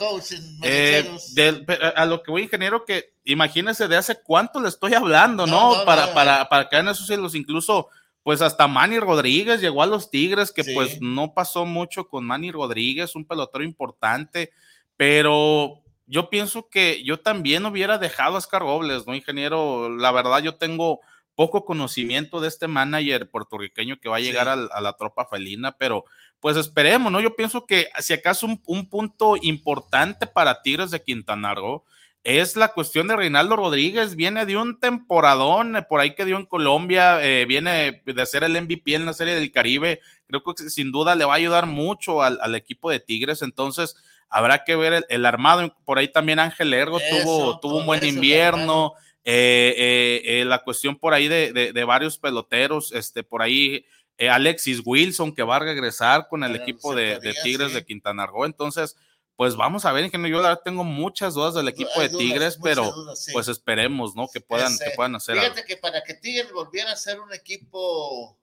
a lo que voy, ingeniero, que imagínese de hace cuánto le estoy hablando, ¿no? para, para, para caer en esos ídolos, incluso pues hasta Manny Rodríguez llegó a los Tigres, que pues no pasó mucho con Manny Rodríguez, un pelotero importante pero yo pienso que yo también hubiera dejado a Oscar Robles, ¿no, ingeniero? La verdad, yo tengo poco conocimiento de este manager puertorriqueño que va a llegar a, la tropa felina, pero pues esperemos, ¿no? Yo pienso que si acaso un, punto importante para Tigres de Quintana Roo es la cuestión de Reinaldo Rodríguez, viene de un temporadón eh, por ahí que dio en Colombia, eh, viene de ser el MVP en la Serie del Caribe, creo que sin duda le va a ayudar mucho al, al equipo de Tigres, entonces Habrá que ver el, armado. Por ahí también Ángel Ergo tuvo, tuvo un buen invierno. Eh, eh, eh, la cuestión por ahí de, varios peloteros, este, por ahí Alexis Wilson que va a regresar con el equipo de, Tigres de Quintana Roo. Entonces, pues vamos a ver, ingeniero. Yo la verdad tengo muchas dudas del equipo Hay de dudas, Tigres, pero dudas, sí. pues esperemos, ¿no? Que puedan, Ese- que puedan hacer algo. Fíjate que para que Tigres volviera a ser un equipo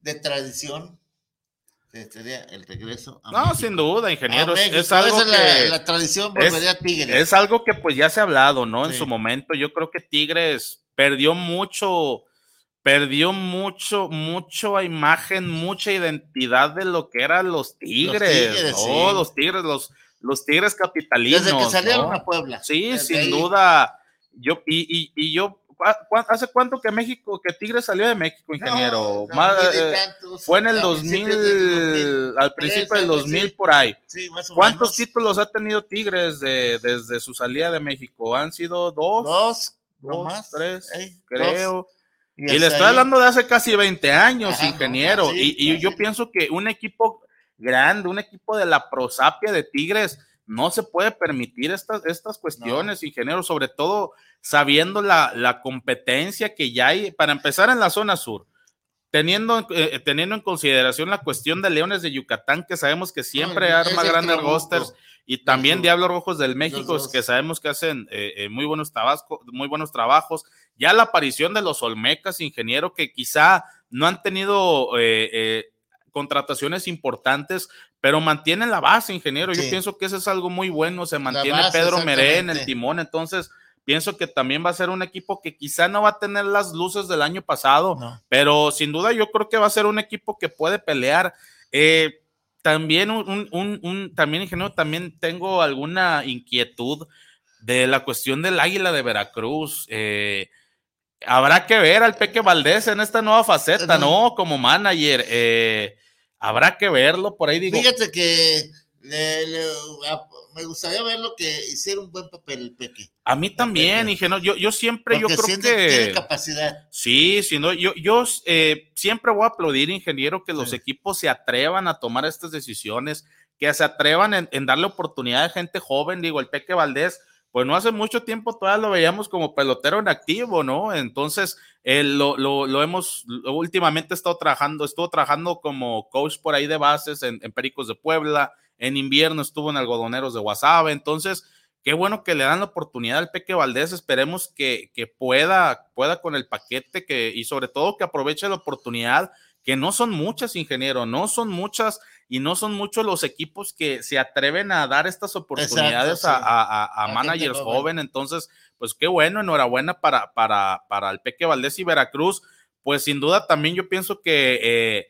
de tradición, sería el regreso a No, México. sin duda, ingeniero. Es- algo es que la, tradición es- volvería a Tigres. Es algo que pues ya se ha hablado, ¿no? En su momento, yo creo que Tigres perdió mucho, perdió mucho, mucho imagen, mucha identidad de lo que eran los Tigres, Tigres, ¿no? sí. Los Tigres, los, los Tigres capitalinos. Desde que salieron ¿no? a Puebla. Sí, sin ahí. duda. Yo, y, y, y yo, ¿cu- cu- ¿hace cuánto que México, que Tigres salió de México, ingeniero? No, Más, eh, tantos, fue en el a 2000, principios del 2000, al principio del algo 2000 así. por ahí. Sí, más o ¿Cuántos menos. títulos ha tenido Tigres de- desde su salida de México? ¿Han sido dos? Dos, dos, más. tres, creo. dos. Y, le estoy ahí. hablando de hace casi 20 años, Ajá, no, ingeniero. y y yo pienso que un equipo grande, un equipo de la prosapia de Tigres, no se puede permitir estas, estas cuestiones, ingeniero, sobre todo sabiendo la, la competencia que ya hay, para empezar en la zona sur. Teniendo, eh, teniendo en consideración la cuestión de Leones de Yucatán, que sabemos que siempre No, arma grandes rosters, y también. Diablos Rojos del México, que sabemos que hacen eh, eh, muy, buenos tabasco- muy buenos trabajos. Ya la aparición de los Olmecas, ingeniero, que quizá no han tenido contrataciones importantes, pero mantienen la base, ingeniero. Yo Sí. pienso que eso es algo muy bueno. Se mantiene base, Pedro Meré en el timón, entonces pienso que también va a ser un equipo que quizá no va a tener las luces del año pasado, No. pero sin duda yo creo que va a ser un equipo que puede pelear. Eh, también un, un- un- un- también ingeniero, también tengo alguna inquietud de la cuestión del Águila de Veracruz. Eh, habrá que ver al Peque Valdés en esta nueva faceta, ¿no? Como manager. Eh, habrá que verlo por ahí, digo. Fíjate que le- le- a- me gustaría verlo que hiciera un buen papel el Peque. A mí también, ingeniero. Yo, yo siempre, yo creo siente que tiene capacidad. Sí, sí, no, yo, yo eh, siempre voy a aplaudir, ingeniero, que los Sí. equipos se atrevan a tomar estas decisiones, que se atrevan en, en darle oportunidad a gente joven. Digo, el Peque Valdés, pues no hace mucho tiempo todavía lo veíamos como pelotero en activo, ¿no? Entonces, él lo, lo, lo hemos, lo- últimamente estado trabajando, estuvo trabajando como coach por ahí de bases en, en Pericos de Puebla, en invierno estuvo en Algodoneros de Guasave, entonces qué bueno que le dan la oportunidad al Peque Valdés. Esperemos que, que pueda, pueda con el paquete que, y sobre todo que aproveche la oportunidad, que no son muchas, ingeniero, no son muchas y no son muchos los equipos que se atreven a dar estas oportunidades sí. a, a- a- managers joven. joven. Entonces, pues qué bueno, enhorabuena para, para, para el Peque Valdés y Veracruz. Pues sin duda también yo pienso que eh,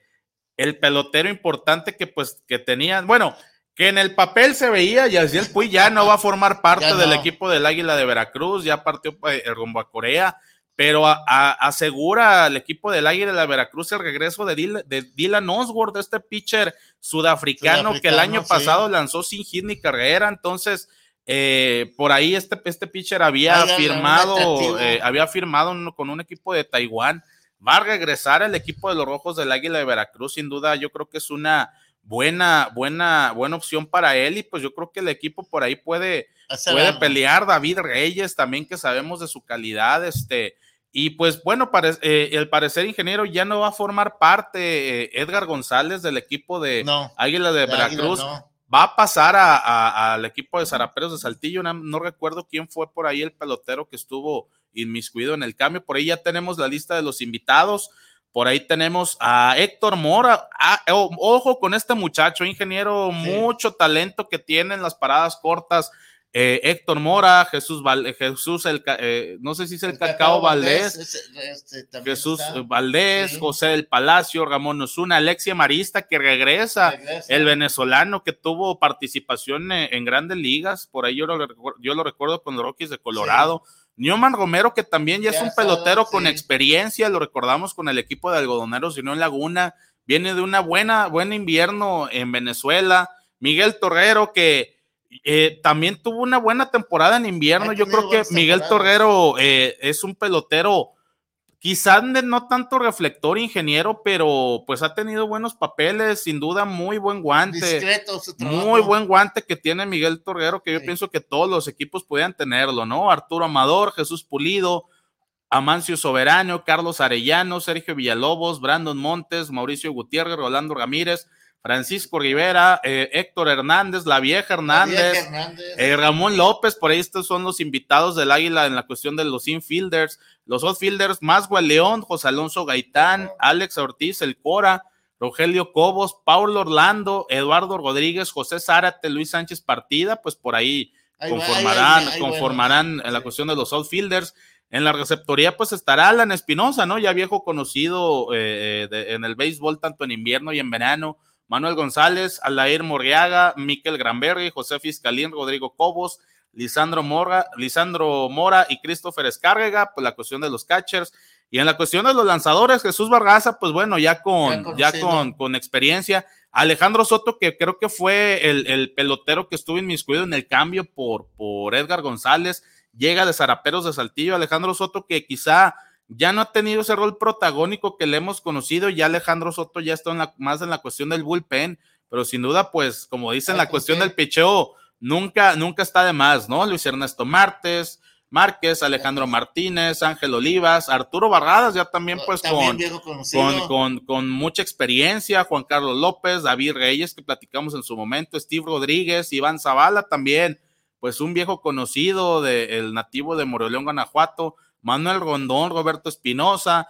el pelotero importante que pues que tenían, bueno, que en el papel se veía, y así el Puy ya no va a formar (laughs) parte del equipo del Águila de Veracruz, ya partió eh, rumbo a Corea, pero a- a- asegura al equipo del Águila de Veracruz el regreso de, Dil- de Dylan Oswald, este pitcher sudafricano, que el año sí. pasado lanzó sin hit ni carrera, entonces eh, por ahí este, este pitcher había firmado, eh, había firmado con un equipo de Taiwán, va a regresar el equipo de los Rojos del Águila de Veracruz, sin duda yo creo que es una buena, buena, buena opción para él y pues yo creo que el equipo por ahí puede, puede pelear. David Reyes también que sabemos de su calidad, este, y pues bueno, pare- eh, el parecer ingeniero ya no va a formar parte eh, Edgar González del equipo de No. Águila de de Águila, Veracruz, no. va a pasar a- a- al equipo de Zaraperos de Saltillo. No, no recuerdo quién fue por ahí el pelotero que estuvo inmiscuido en el cambio. Por ahí ya tenemos la lista de los invitados. Por ahí tenemos a Héctor Mora. Ah, oh, ojo con este muchacho, ingeniero, Sí. mucho talento que tiene en las paradas cortas. Eh, Héctor Mora, Jesús, Val- Jesús el, eh, no sé si es el, Cacao, Valdés, este, Jesús está. eh, Valdés, Sí. José del Palacio, Ramón Osuna, Alexia Marista, que regresa, Regresa. el venezolano que tuvo participación en, en grandes ligas, por ahí yo lo, yo lo recuerdo con los Rockies de Colorado. Newman Romero, que también ya, es un pelotero con sí. experiencia, lo recordamos con el equipo de algodoneros y no en Laguna, viene de una buena, buen invierno en Venezuela. Miguel Torrero, que eh, también tuvo una buena temporada en invierno. Yo creo que Miguel. Torrero eh, es un pelotero quizás no tanto reflector ingeniero, pero pues ha tenido buenos papeles, sin duda muy buen guante. Discreto su trabajo. Muy buen guante que tiene Miguel Torrero, que yo Sí. pienso que todos los equipos podían tenerlo, ¿no? Arturo Amador, Jesús Pulido, Amancio Soberano, Carlos Arellano, Sergio Villalobos, Brandon Montes, Mauricio Gutiérrez, Rolando Ramírez, Francisco Rivera, eh, Héctor Hernández, la vieja Hernández, eh, Ramón López, por ahí estos son los invitados del Águila en la cuestión de los infielders, los outfielders, Maswell León, José Alonso Gaitán, Alex Ortiz, el Cora, Rogelio Cobos, Paulo Orlando, Eduardo Rodríguez, José Zárate, Luis Sánchez Partida, pues por ahí, conformarán, conformarán en la cuestión de los outfielders. En la receptoría, pues estará Alan Espinosa, ¿no? Ya viejo conocido eh, en el béisbol, tanto en invierno y en verano. Manuel González, Alair Morriaga, Miquel Granberry, José Fiscalín, Rodrigo Cobos, Lisandro Mora, Lisandro Mora y Christopher Escárrega, pues la cuestión de los catchers. Y en la cuestión de los lanzadores, Jesús Vargaza, pues bueno, ya con, ya, con, con, experiencia. Alejandro Soto, que creo que fue el, el, pelotero que estuvo inmiscuido en el cambio por, por Edgar González, llega de Zaraperos de Saltillo. Alejandro Soto, que quizá ya no ha tenido ese rol protagónico que le hemos conocido, ya Alejandro Soto ya está en la, más en la cuestión del bullpen, pero sin duda, pues, como dicen, la cuestión del picheo nunca, nunca está de más, ¿no? Luis Ernesto Martes, Márquez, Alejandro Martínez, Ángel Olivas, Arturo Barradas, ya también pues con, con, con, mucha experiencia, Juan Carlos López, David Reyes, que platicamos en su momento, Steve Rodríguez, Iván Zavala también, pues un viejo conocido del nativo de Moroleón, Guanajuato, Manuel Rondón, Roberto Espinosa,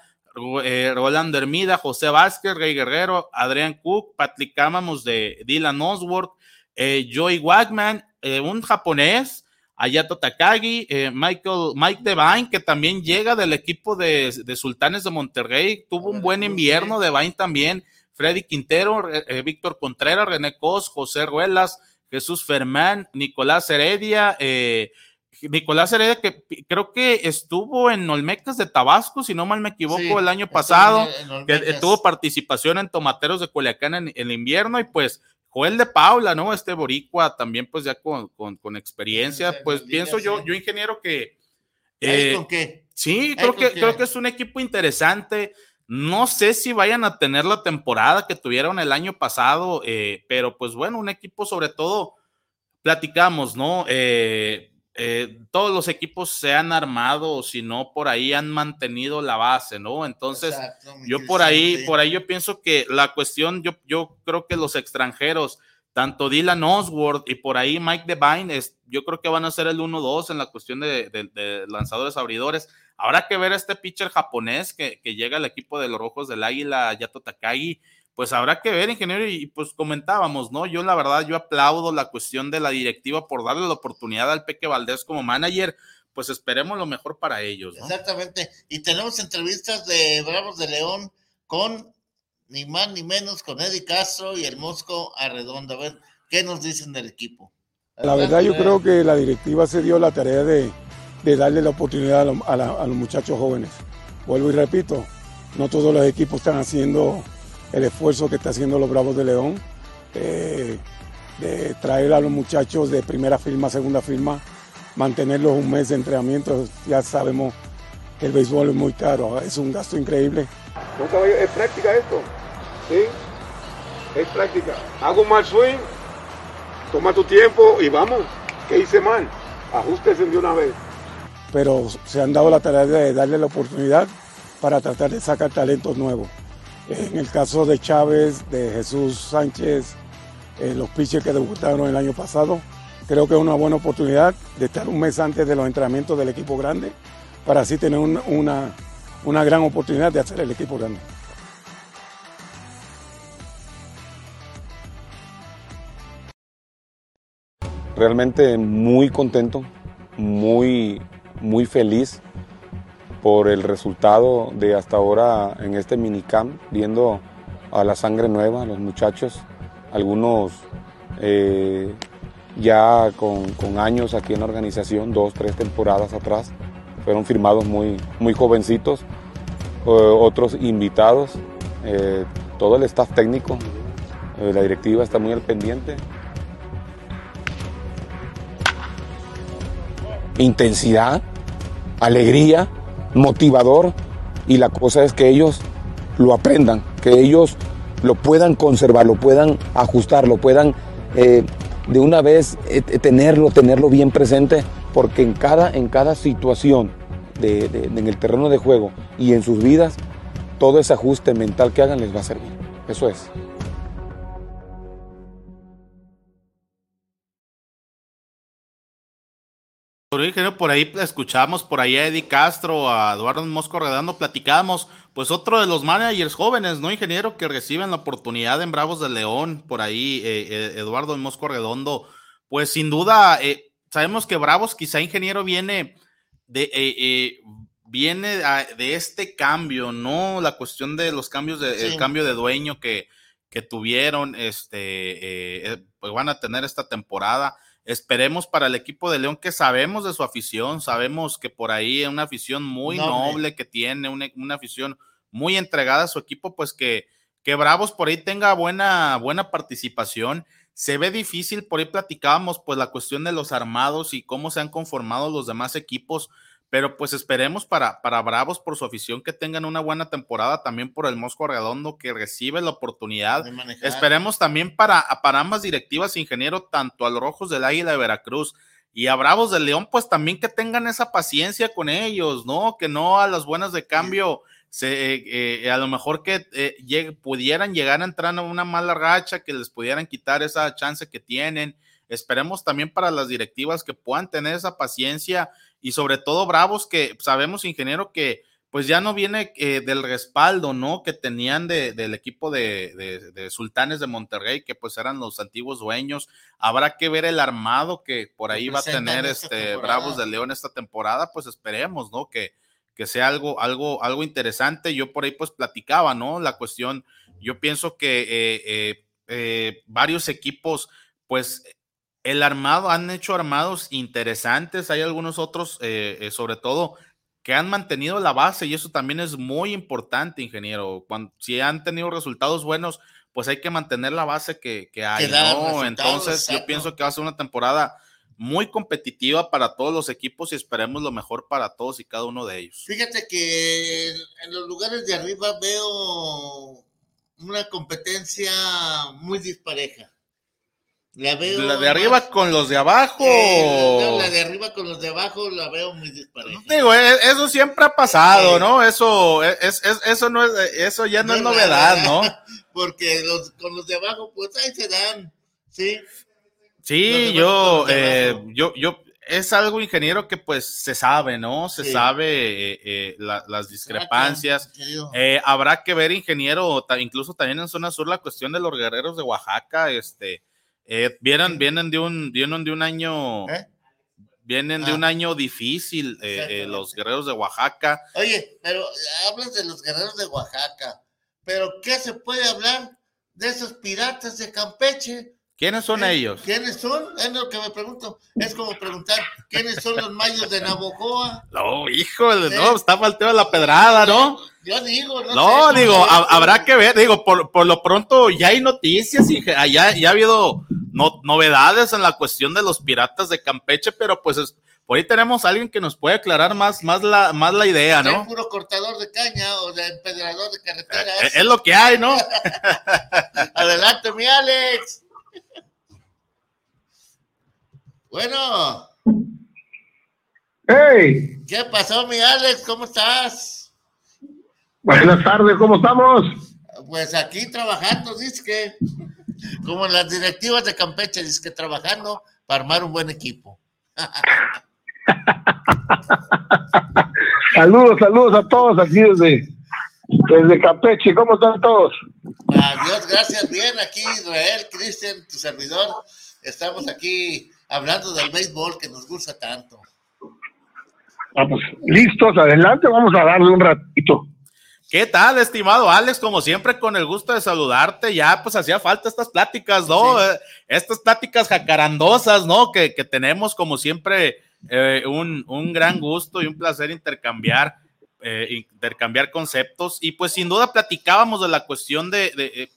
eh, Rolando Hermida, José Vázquez, Rey Guerrero, Adrián Cook, Patrick Cámamos de Dylan Osworth, eh, Joey Wagman, eh, un japonés, Ayato Takagi, Michael, Mike Devine, que también llega del equipo de, Sultanes de Monterrey, tuvo un buen invierno, Devine también, Freddy Quintero, Víctor Contreras, René Cos, José Ruelas, Jesús Fermán, Nicolás Heredia, eh, Nicolás Heredia, que creo que estuvo en Olmecas de Tabasco, si no mal me equivoco, el año pasado, que tuvo participación en Tomateros de Culiacán en el invierno, y pues Joel de Paula, ¿no? Este boricua también, pues ya con, con, experiencia, pues pienso yo, yo ingeniero que... Eh, ¿Con qué? Sí, creo que, creo que es un equipo interesante. No sé si vayan a tener la temporada que tuvieron el año pasado, eh, pero pues bueno, un equipo sobre todo, platicamos, ¿no? Eh, eh, todos los equipos se han armado, o si no, por ahí han mantenido la base, ¿no? Entonces, yo por ahí, por ahí yo pienso que la cuestión, yo, yo creo que los extranjeros, tanto Dylan Osworth y por ahí Mike Devine, yo creo que van a ser el 1-2 en la cuestión de, lanzadores abridores. Habrá que ver a este pitcher japonés que, llega al equipo de los Rojos del Águila, Yato Takagi, pues habrá que ver, ingeniero, y pues comentábamos, ¿no? Yo la verdad, yo aplaudo la cuestión de la directiva por darle la oportunidad al Peque Valdés como manager, pues esperemos lo mejor para ellos. Exactamente, y tenemos entrevistas de Bravos de León con ni más ni menos con Eddie Castro y el Mosco Arredondo. A ver, ¿qué nos dicen del equipo? La verdad yo creo que la directiva se dio la tarea de, darle la oportunidad a, a los muchachos jóvenes. Vuelvo y repito, no todos los equipos están haciendo el esfuerzo que está haciendo los Bravos de León, eh, de traer a los muchachos de primera firma, segunda firma, mantenerlos un mes de entrenamiento. Ya sabemos que el béisbol es muy caro, es un gasto increíble. es práctica esto, ¿sí? Es práctica. Hago un mal swing, toma tu tiempo y vamos. ¿Qué hice mal? Ajustes de una vez. Pero se han dado la tarea de darle la oportunidad para tratar de sacar talentos nuevos. En el caso de Chávez, de Jesús Sánchez, eh, los pitchers que debutaron el año pasado, creo que es una buena oportunidad de estar un mes antes de los entrenamientos del equipo grande para así tener una, una gran oportunidad de hacer el equipo grande. Realmente muy contento, muy, muy feliz por el resultado de hasta ahora en este minicamp, viendo a la sangre nueva, los muchachos, algunos eh, ya con, años aquí en la organización, dos, tres temporadas atrás, fueron firmados muy, muy jovencitos, otros invitados, eh, todo el staff técnico, eh, la directiva está muy al pendiente. Intensidad, alegría, motivador y la cosa es que ellos lo aprendan, que ellos lo puedan conservar, lo puedan ajustar, lo puedan eh, de una vez eh, tenerlo, tenerlo bien presente, porque en cada, en cada situación en el terreno de juego y en sus vidas, todo ese ajuste mental que hagan les va a servir. Eso es. Por ahí escuchamos por ahí a Eddie Castro, a Eduardo Mosco Redondo, platicábamos, pues otro de los managers jóvenes, ¿no, ingeniero? Que reciben la oportunidad en Bravos de León, por ahí, eh, eh, Eduardo Mosco Redondo, pues sin duda, eh, sabemos que Bravos, quizá ingeniero, viene de, viene de este cambio, ¿no? La cuestión de los cambios, de, el cambio de dueño que, que tuvieron, este, pues van a tener esta temporada Esperemos para el equipo de León que sabemos de su afición, sabemos que por ahí es una afición muy noble, que tiene, una, afición muy entregada a su equipo, pues que, que Bravos por ahí tenga buena, buena participación. Se ve difícil, por ahí platicábamos, pues la cuestión de los armados y cómo se han conformado los demás equipos pero pues esperemos para, para Bravos por su afición que tengan una buena temporada, también por el Mosco Redondo que recibe la oportunidad. Esperemos también para, para ambas directivas, ingeniero, tanto a los Rojos del Águila de Veracruz y a Bravos del León, pues también que tengan esa paciencia con ellos, ¿no? Que no a las buenas de cambio. Se, eh, a lo mejor que eh, pudieran llegar a entrar en una mala racha, que les pudieran quitar esa chance que tienen. Esperemos también para las directivas que puedan tener esa paciencia y sobre todo Bravos, que sabemos, ingeniero, que pues ya no viene eh, del respaldo, ¿no? Que tenían del equipo de, Sultanes de Monterrey, que pues eran los antiguos dueños. Habrá que ver el armado que por ahí va a tener este Bravos de León esta temporada, pues esperemos, ¿no? Que, que sea algo, algo, algo interesante. Yo por ahí pues platicaba, ¿no? La cuestión, yo pienso que eh, eh, varios equipos, pues el armado, han hecho armados interesantes, hay algunos otros, eh, eh, sobre todo, que han mantenido la base y eso también es muy importante, ingeniero. Cuando, si han tenido resultados buenos, pues hay que mantener la base que, hay, ¿no? Entonces yo pienso que va a ser una temporada muy competitiva para todos los equipos y esperemos lo mejor para todos y cada uno de ellos. Fíjate que en los lugares de arriba veo una competencia muy dispareja. La veo. La de arriba con los de abajo. la de arriba con los de abajo la veo muy dispareja. Digo, e, eso siempre ha pasado, ¿no? Eso, e, es, eso no es, eso ya no, es novedad, ¿no? (laughs) Porque los, con los de abajo, pues ahí se dan, ¿sí? Sí, yo, eh, yo, yo, es algo ingeniero que pues se sabe, ¿no? Se sabe eh, eh, las discrepancias. habrá que ver, ingeniero, incluso también en zona sur la cuestión de los guerreros de Oaxaca, este eh, vienen, vienen, de un, vienen de un año. ¿Eh? Vienen de ah. un año difícil eh, los guerreros de Oaxaca. Oye, pero hablas de los guerreros de Oaxaca, pero ¿qué se puede hablar de esos piratas de Campeche? ¿Quiénes son ellos? ¿Quiénes son? Es lo que me pregunto. Es como preguntar, ¿quiénes son los mayos de Navojoa? No, hijo, no, está falteo la pedrada, ¿no? Yo digo, no, no digo, habrá que ver, digo, por, por, lo pronto ya hay noticias y ya, ya ha habido novedades en la cuestión de los piratas de Campeche, pero pues por ahí tenemos a alguien que nos puede aclarar más, más, la, más la idea, ¿no? Es puro cortador de caña o de empedrador de carreteras. Eh, es lo que hay, ¿no? (laughs) Adelante, mi Alex. Bueno. Hey. ¿Qué pasó, mi Alex? ¿Cómo estás? Buenas tardes, ¿cómo estamos? Pues aquí trabajando, dice que, como las directivas de Campeche, dice que trabajando para armar un buen equipo. (laughs) saludos, saludos a todos aquí desde, desde Campeche. ¿Cómo están todos? Adiós, gracias. Bien, aquí Israel, Cristian, tu servidor. Estamos aquí hablando del béisbol que nos gusta tanto. Vamos, listos, adelante, vamos a darle un ratito. ¿Qué tal, estimado Alex? Como siempre, con el gusto de saludarte. Ya, pues hacía falta estas pláticas, ¿no? Eh, estas pláticas jacarandosas, ¿no? Que, tenemos, como siempre, eh, un, gran gusto y un placer intercambiar, eh, intercambiar conceptos. Y pues sin duda platicábamos de la cuestión de,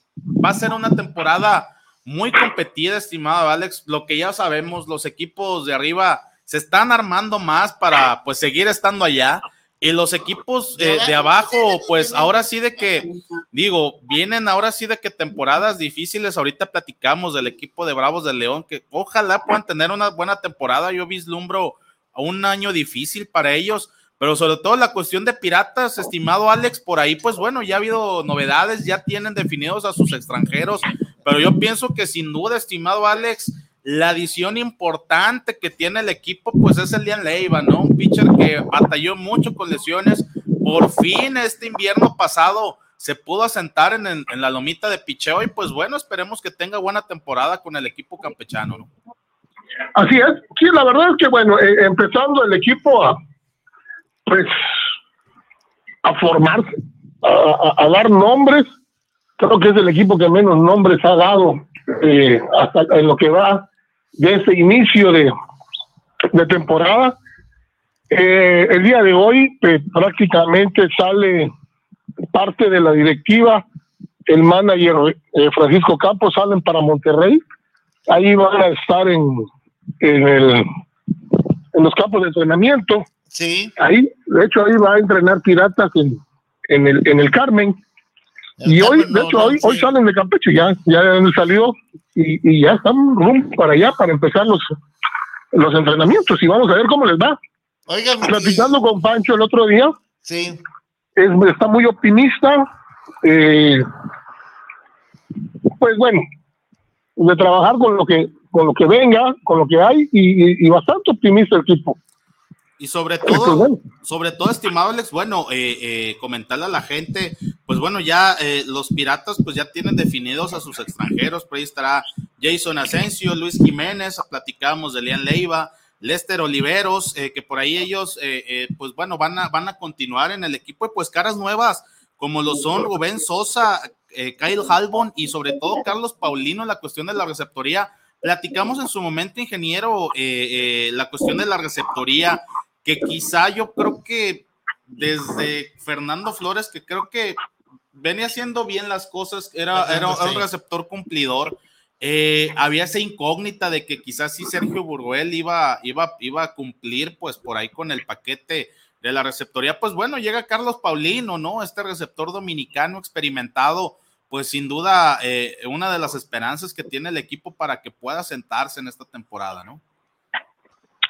va a ser una temporada muy competida, estimado Alex. Lo que ya sabemos, los equipos de arriba se están armando más para pues seguir estando allá. Y los equipos eh, de abajo, pues ahora sí de que, digo, vienen ahora sí de que temporadas difíciles. Ahorita platicamos del equipo de Bravos de León, que ojalá puedan tener una buena temporada. Yo vislumbro un año difícil para ellos, pero sobre todo la cuestión de Piratas, estimado Alex, por ahí, pues bueno, ya ha habido novedades, ya tienen definidos a sus extranjeros, pero yo pienso que sin duda, estimado Alex, la adición importante que tiene el equipo, pues es el Lian Leiva, ¿no? Un pitcher que batalló mucho con lesiones. Por fin este invierno pasado se pudo asentar en, en la lomita de picheo y pues bueno, esperemos que tenga buena temporada con el equipo campechano, ¿no? Así es, sí, la verdad es que bueno, eh, empezando el equipo a pues a formarse, a, a, dar nombres, creo que es el equipo que menos nombres ha dado eh, hasta en lo que va de ese inicio de, de temporada. Eh, el día de hoy pues, prácticamente sale parte de la directiva, el manager eh, Francisco Campos salen para Monterrey, ahí van a estar en, en, el, en los campos de entrenamiento. Sí. Ahí, de hecho, ahí va a entrenar piratas en, en, el, en el Carmen. Y hoy, de hecho, hoy, hoy salen de Campeche, ya, ya han salido y, y ya están rumbo para allá para empezar los, los entrenamientos y vamos a ver cómo les va. Oigan, Platicando con Pancho el otro día, sí. es, está muy optimista. Eh, pues bueno, de trabajar con lo que con lo que venga, con lo que hay y, y bastante optimista el equipo. Y sobre todo, sobre todo, estimado Alex, bueno, eh, eh, comentarle a la gente, pues bueno, ya eh, los piratas pues ya tienen definidos a sus extranjeros, por ahí estará Jason Asensio, Luis Jiménez, platicamos de Lean Leiva, Lester Oliveros, que por ahí ellos, pues bueno, van a, van a continuar en el equipo y pues caras nuevas, como lo son Rubén Sosa, Kyle Halbon y sobre todo Carlos Paulino en la cuestión de la receptoría. Platicamos en su momento, ingeniero, la cuestión de la receptoría, que quizá yo creo que desde Fernando Flores, que creo que venía haciendo bien las cosas, era, era, un receptor cumplidor. Eh, había esa incógnita de que quizás sí Sergio Burguel iba, iba, iba a cumplir pues por ahí con el paquete de la receptoría. Pues bueno, llega Carlos Paulino, ¿no? Este receptor dominicano experimentado, pues sin duda eh, una de las esperanzas que tiene el equipo para que pueda sentarse en esta temporada, ¿no?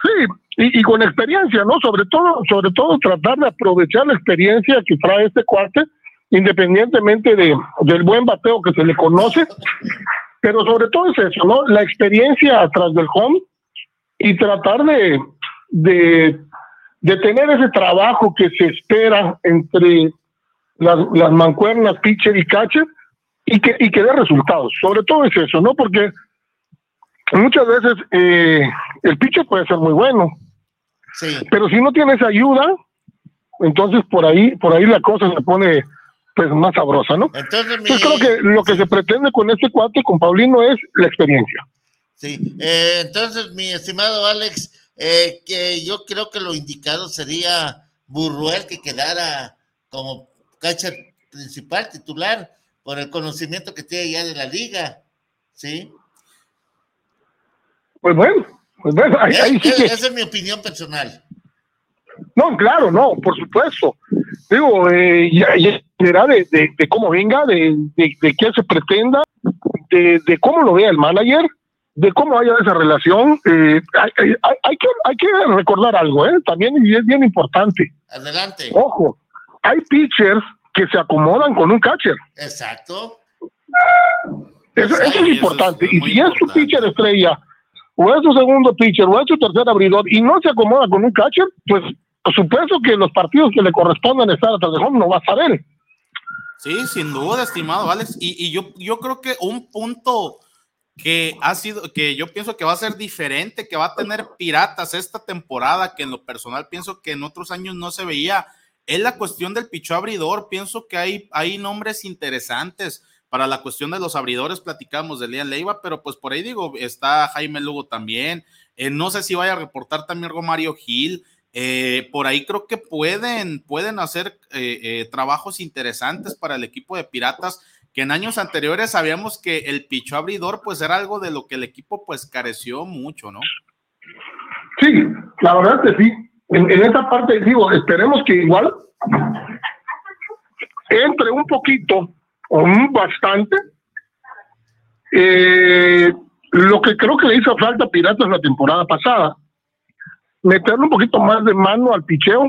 Sí, y, y, con experiencia, ¿no? Sobre todo, sobre todo tratar de aprovechar la experiencia que trae este cuate, independientemente de, del buen bateo que se le conoce, pero sobre todo es eso, ¿no? La experiencia atrás del home y tratar de, de, de tener ese trabajo que se espera entre las, las mancuernas pitcher y catcher y que, y que dé resultados. Sobre todo es eso, ¿no? Porque muchas veces eh, el pitcher puede ser muy bueno, sí. pero si no tienes ayuda, entonces por ahí, por ahí la cosa se pone pues más sabrosa, ¿no? Entonces, mi... creo que lo que se pretende con este cuate, con Paulino, es la experiencia. Sí, eh, entonces mi estimado Alex, eh, que yo creo que lo indicado sería Burruel que quedara como catcher principal, titular, por el conocimiento que tiene ya de la liga, ¿sí? Pues bueno, pues bueno, ahí, ahí sí es, que... Esa es mi opinión personal. No, claro, no, por supuesto. Digo, eh, ya, ya será de, de, de, cómo venga, de, de, de qué se pretenda, de, de cómo lo vea el manager, de cómo haya esa relación. Eh, hay, hay, hay, que, hay que recordar algo, ¿eh? También y es bien importante. Adelante. Ojo, hay pitchers que se acomodan con un catcher. Exacto. Eso, eso es importante. Eso es, y si es su pitcher estrella, o es su segundo pitcher, o es su tercer abridor, y no se acomoda con un catcher, pues supuesto que los partidos que le correspondan estar atrás de home no va a estar él. Sí, sin duda, estimado Alex. Y, y, yo, yo creo que un punto que ha sido, que yo pienso que va a ser diferente, que va a tener Piratas esta temporada, que en lo personal pienso que en otros años no se veía, es la cuestión del picho abridor. Pienso que hay, hay nombres interesantes para la cuestión de los abridores, platicamos de Lian Leiva, pero pues por ahí digo, está Jaime Lugo también. Eh, no sé si vaya a reportar también Romario Gil. Eh, por ahí creo que pueden, pueden hacer eh, eh, trabajos interesantes para el equipo de Piratas, que en años anteriores sabíamos que el picho abridor pues era algo de lo que el equipo pues careció mucho, ¿no? Sí, la verdad que sí. En, esa parte digo, esperemos que igual entre un poquito bastante eh, lo que creo que le hizo falta a Piratas la temporada pasada meterle un poquito más de mano al picheo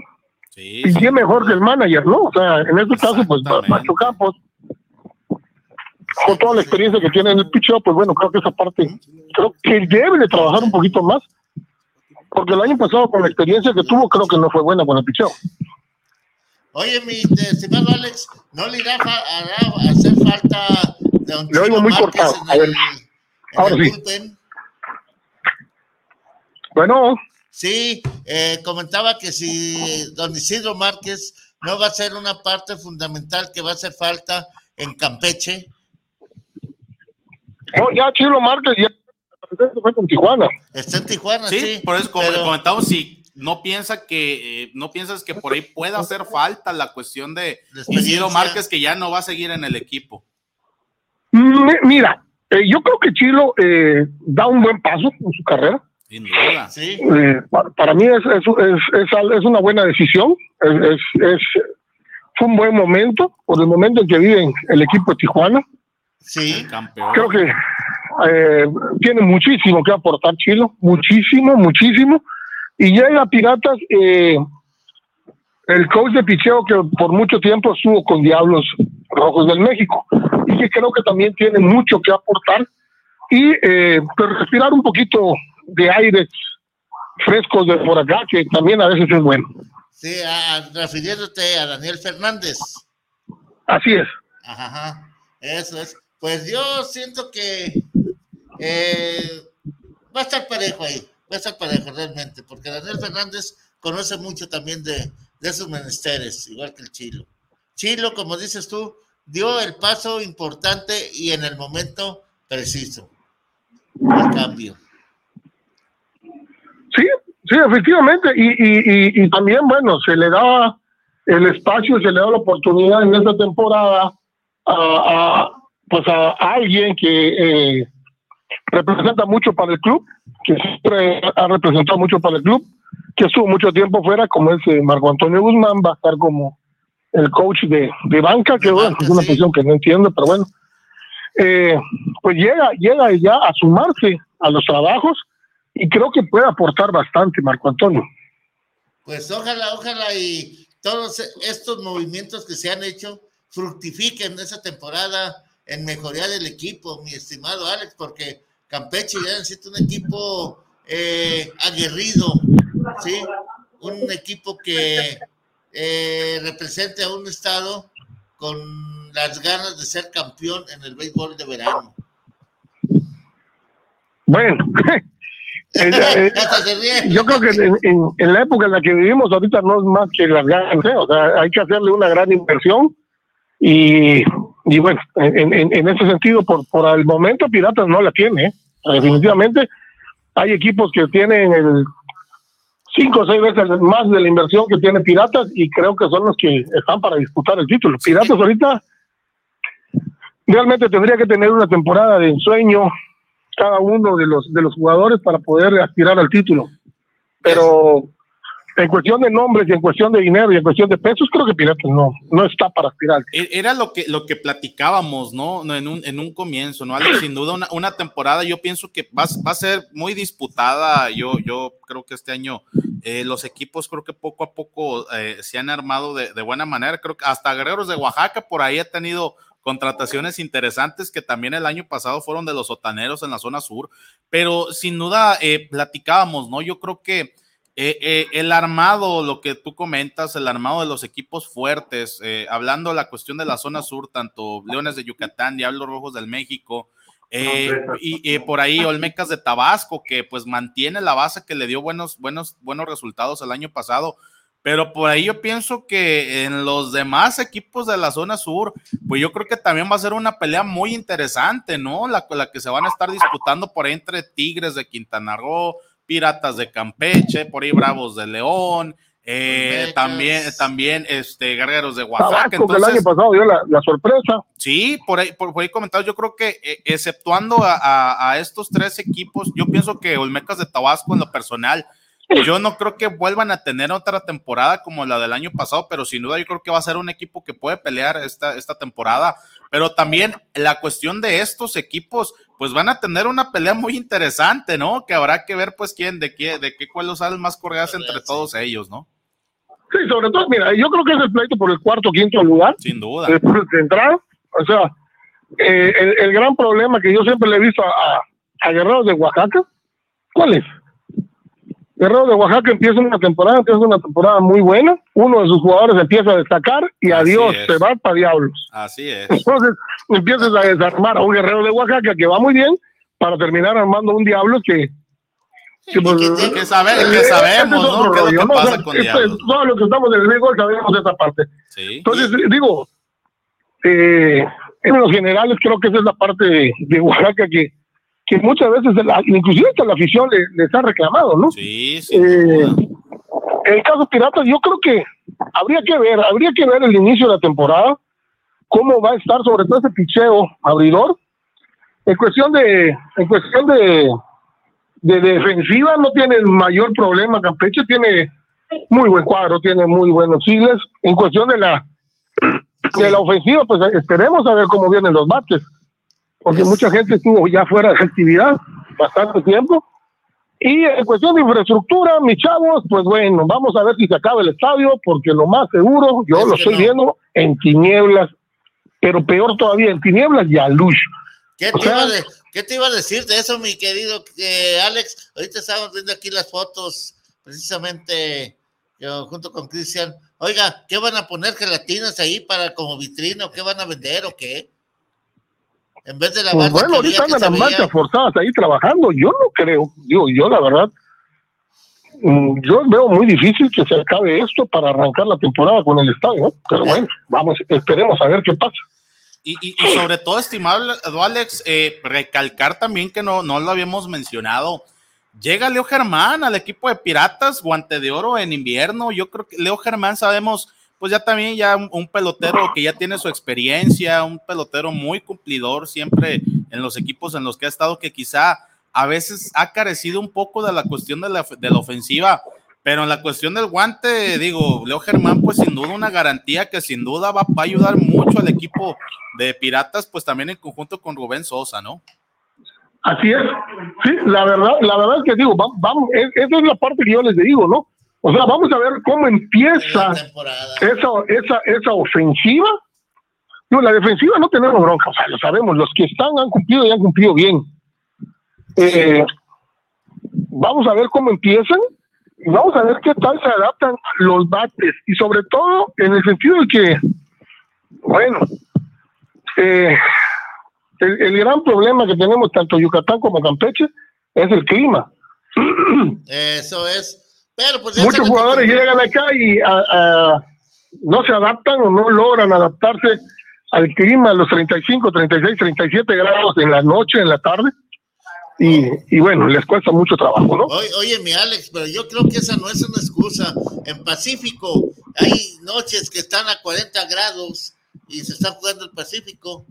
sí, y sí. mejor que el manager, ¿no? O sea, en este caso, pues Macho Campos. con toda la experiencia que tiene en el picheo, pues bueno, creo que esa parte, creo que debe de trabajar un poquito más, porque el año pasado con la experiencia que tuvo, creo que no fue buena con el picheo. Oye, mi estimado Alex, ¿no le irá a, a hacer falta de un Le oigo muy cortado. A ver, ahora sí. bullpen? Bueno, Sí, eh, comentaba que si don Isidro Márquez no va a ser una parte fundamental que va a hacer falta en Campeche. no, ya Chilo Márquez ya fue con Tijuana. Está en Tijuana, Sí, sí. por eso como pero- le comentamos, si no piensa que, eh, no piensas que por ahí pueda hacer (laughs) falta la cuestión de. Isidro Márquez, que ya no va a seguir en el equipo. Mi- Mira, eh, yo creo que Chilo eh, da un buen paso en su carrera. Sin duda. Sí, Eh, para, para mí es, es, es, es una buena decisión. Es, es- es- fue un buen momento, por el momento en que vive el equipo de Tijuana. sí. Campeón. Creo que eh, tiene muchísimo que aportar Chilo, muchísimo, muchísimo. Y llega Piratas eh, el coach de picheo que por mucho tiempo estuvo con Diablos Rojos del México y que creo que también tiene mucho que aportar y eh, pues, respirar un poquito de aire frescos de por acá, que también a veces es bueno. Sí, a- refiriéndote a Daniel Fernández. Así es. Ajá, ajá, eso es. Pues yo siento que eh, va a estar parejo ahí, va a estar parejo realmente, porque Daniel Fernández conoce mucho también de, de sus menesteres, igual que el Chilo. Chilo, como dices tú, dio el paso importante y en el momento preciso. El cambio. Sí, sí, efectivamente. Y, y, y, y también, bueno, se le da el espacio, se le da la oportunidad en esta temporada a, a, pues a alguien que eh, representa mucho para el club, que siempre ha representado mucho para el club, que estuvo mucho tiempo fuera, como es eh, Marco Antonio Guzmán, va a estar como el coach de, de banca, que bueno, es una posición que no entiendo, pero bueno. Eh, pues llega, llega ya a sumarse a los trabajos y creo que puede aportar bastante Marco Antonio. Pues ojalá, ojalá y todos estos movimientos que se han hecho fructifiquen esa temporada en mejoría del equipo, mi estimado Alex, porque Campeche ya necesita un equipo eh, aguerrido, ¿sí? Un equipo que eh, represente a un estado con las ganas de ser campeón en el béisbol de verano. Bueno, (laughs) (laughs) yo creo que en, en- en la época en la que vivimos ahorita no es más que las ganas, ¿eh? o sea, hay que hacerle una gran inversión y, y bueno, en, en, en ese sentido, por, por el momento Piratas no la tiene, ¿eh? definitivamente hay equipos que tienen el cinco o seis veces más de la inversión que tiene Piratas y creo que son los que están para disputar el título. Piratas ahorita realmente tendría que tener una temporada de ensueño cada uno de los de los jugadores para poder aspirar al título. Pero en cuestión de nombres y en cuestión de dinero y en cuestión de pesos, creo que Piratas no, no está para aspirar. E- Era lo que, lo que platicábamos, ¿no? No, En un, en un comienzo, ¿no? Sin duda, una, una temporada yo pienso que va, va a ser muy disputada. Yo, yo creo que este año eh, los equipos creo que poco a poco eh, se han armado de, de buena manera. Creo que hasta Guerreros de Oaxaca por ahí ha tenido contrataciones interesantes que también el año pasado fueron de los sotaneros en la zona sur, pero sin duda eh, platicábamos, ¿no? Yo creo que eh, eh, el armado, lo que tú comentas, el armado de los equipos fuertes, eh, hablando de la cuestión de la zona sur, tanto Leones de Yucatán, Diablos Rojos del México, eh, y, y por ahí Olmecas de Tabasco, que pues mantiene la base que le dio buenos, buenos, buenos resultados el año pasado. Pero por ahí yo pienso que en los demás equipos de la zona sur, pues yo creo que también va a ser una pelea muy interesante, ¿no? La, la que se van a estar disputando por ahí entre Tigres de Quintana Roo, Piratas de Campeche, por ahí Bravos de León, eh, también, también este, Guerreros de Oaxaca. Que el año Entonces, pasado dio la, la sorpresa. Sí, por ahí, por, por ahí comentado, yo creo que eh, exceptuando a, a- a estos tres equipos, yo pienso que Olmecas de Tabasco en lo personal, yo no creo que vuelvan a tener otra temporada como la del año pasado, pero sin duda yo creo que va a ser un equipo que puede pelear esta, esta temporada. Pero también la cuestión de estos equipos, pues van a tener una pelea muy interesante, ¿no? Que habrá que ver, pues, quién, de qué, de qué cuál salen más correas entre todos ellos, ¿no? Sí, sobre todo, mira, yo creo que es el pleito por el cuarto, quinto lugar. Sin duda. después de entrar. O sea, eh, el, el gran problema que yo siempre le he visto a, a Guerreros de Oaxaca, ¿cuál es? Guerreros de Oaxaca empieza una temporada, empieza una temporada muy buena, uno de sus jugadores empieza a destacar y Así adiós, es. se va para diablos. Así es. Entonces empiezas a desarmar a un guerrero de Oaxaca que va muy bien para terminar armando un diablo que... que, pues, que sabe- que eh, sabemos, es ¿no? qué lo que ¿no? Pasa con este, Diablos. Todos los que estamos en el béisbol sabemos esa parte. Sí. Entonces, digo, eh, en los generales creo que esa es la parte de, de Oaxaca que, que muchas veces, la- inclusive hasta la afición le- les ha reclamado, ¿no? Sí, Eh, en el caso Piratas, yo creo que habría que ver, habría que ver el inicio de la temporada, cómo va a estar sobre todo ese picheo abridor. En cuestión de, en cuestión de, de defensiva no tiene el mayor problema Campeche, tiene muy buen cuadro, tiene muy buenos sigles. En cuestión de la de la ofensiva, pues esperemos a ver cómo vienen los bates, porque mucha gente estuvo ya fuera de actividad bastante tiempo. Y en cuestión de infraestructura, mis chavos, pues bueno, vamos a ver si se acaba el estadio, porque lo más seguro, yo lo estoy viendo en tinieblas, pero peor todavía, en tinieblas y a luz. ¿Qué te, iba sea, de- qué te iba a decir de eso, mi querido eh, Alex? Ahorita estábamos viendo aquí las fotos, precisamente yo, junto con Cristian. Oiga, ¿qué van a poner gelatinas ahí para como vitrina o qué van a vender o qué? En vez de la Pues bueno, ahorita andan las veía- marchas forzadas ahí trabajando. Yo no creo, digo, yo la verdad, mm, yo veo muy difícil que se acabe esto para arrancar la temporada con el estadio, ¿no? Pero bueno, vamos, esperemos a ver qué pasa. Y, y- y sobre todo, estimado Alex, eh, recalcar también que no, no lo habíamos mencionado. Llega Leo Germán al equipo de Piratas, guante de oro en invierno. Yo creo que Leo Germán sabemos, pues ya también ya un, pelotero que ya tiene su experiencia, un pelotero muy cumplidor siempre en los equipos en los que ha estado, que quizá a veces ha carecido un poco de la cuestión de la, de la ofensiva, pero en la cuestión del guante, digo, Leo Germán, pues sin duda una garantía que sin duda va, va a ayudar mucho al equipo de Piratas, pues también en conjunto con Rubén Sosa, ¿no? Así es. Sí, la verdad, la verdad es que digo, va- vamos, es- esa es la parte que yo les digo, ¿no? O sea, vamos a ver cómo empieza esa, esa, esa ofensiva. Digo, la defensiva no tenemos bronca, o sea, lo sabemos, los que están han cumplido y han cumplido bien. Eh, vamos a ver cómo empiezan y vamos a ver qué tal se adaptan los bates y sobre todo en el sentido de que, bueno, eh, el, el gran problema que tenemos tanto Yucatán como Campeche es el clima. (clears throat) Eso es. Pero pues Muchos jugadores llegan acá y ah, ah, no se adaptan o no logran adaptarse al clima, a los 35, 36, 37 grados en la noche, en la tarde. Y, y bueno, les cuesta mucho trabajo, ¿no? Oye, mi Alex, pero yo creo que esa no es una excusa. En Pacífico hay noches que están a 40 grados y se está jugando el Pacífico.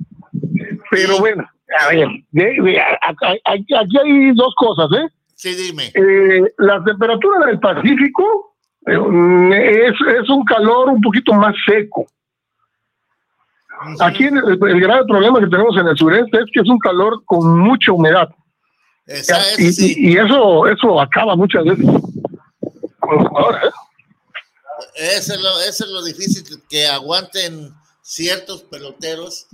Pero bueno, a ver, a- a- aquí hay dos cosas, ¿eh? Sí, dime. Eh, la temperatura del Pacífico eh, es, es un calor un poquito más seco. Aquí el, el grave problema que tenemos en el sureste es que es un calor con mucha humedad. Esa es, y, sí. y- y eso eso acaba muchas veces con los jugadores. ¿eh? Eso es, lo, eso es lo difícil que aguanten ciertos peloteros,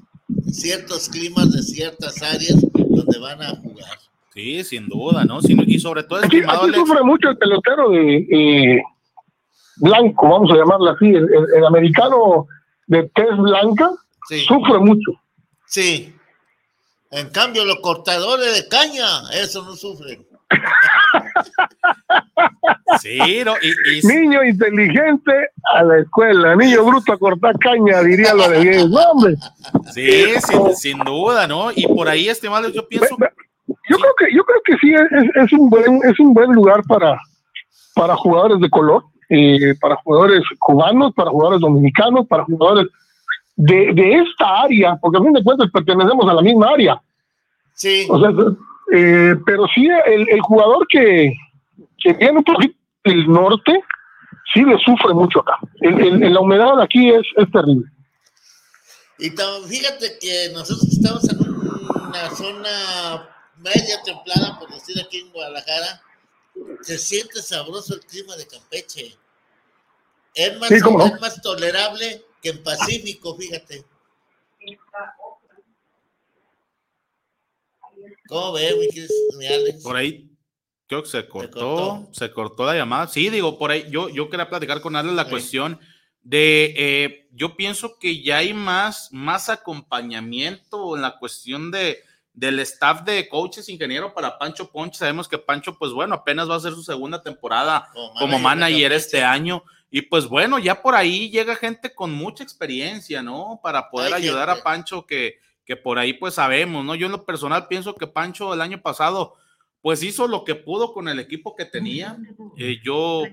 ciertos climas de ciertas áreas donde van a jugar. Sí, sin duda, ¿no? Y sobre todo, Aquí, aquí Alex, sufre mucho el pelotero de eh, blanco, vamos a llamarlo así, el, el- el americano de tez blanca sufre mucho. Sí. En cambio, los cortadores de caña, eso no sufren. (laughs) Sí, no, y, y- Niño inteligente a la escuela, niño bruto a cortar caña, diría lo de bien. No, hombre. sí, sin, sin duda, ¿no? Y por ahí, estimado, yo pienso, Yo creo que yo creo que sí es, es un buen es un buen lugar para para jugadores de color, eh, para jugadores cubanos, para jugadores dominicanos, para jugadores de, de esta área, porque a fin de cuentas pertenecemos a la misma área. Sí. O sea, eh, pero sí el, el jugador que, que viene un poquito del norte, sí le sufre mucho acá. El- la humedad aquí es, es terrible. Y fíjate que nosotros estamos en una zona media templada, por decir aquí en Guadalajara, se siente sabroso el clima de Campeche. Es más, Sí, cómo no. es más tolerable que en Pacífico, fíjate. ¿Cómo ve, mi, Alex? Por ahí creo que se cortó, se cortó la llamada. Sí, digo, por ahí yo, yo quería platicar con Alex la cuestión de, eh, yo pienso que ya hay más, más acompañamiento en la cuestión de, del staff de coaches, ingeniero para Pancho Ponche. Sabemos que Pancho, pues bueno, apenas va a ser su segunda temporada Como como manager este año. Y pues bueno, ya por ahí llega gente con mucha experiencia, ¿no? Para poder Hay ayudar gente. a Pancho que, que por ahí pues sabemos, ¿no? Yo en lo personal pienso que Pancho el año pasado pues hizo lo que pudo con el equipo que tenía. Eh, yo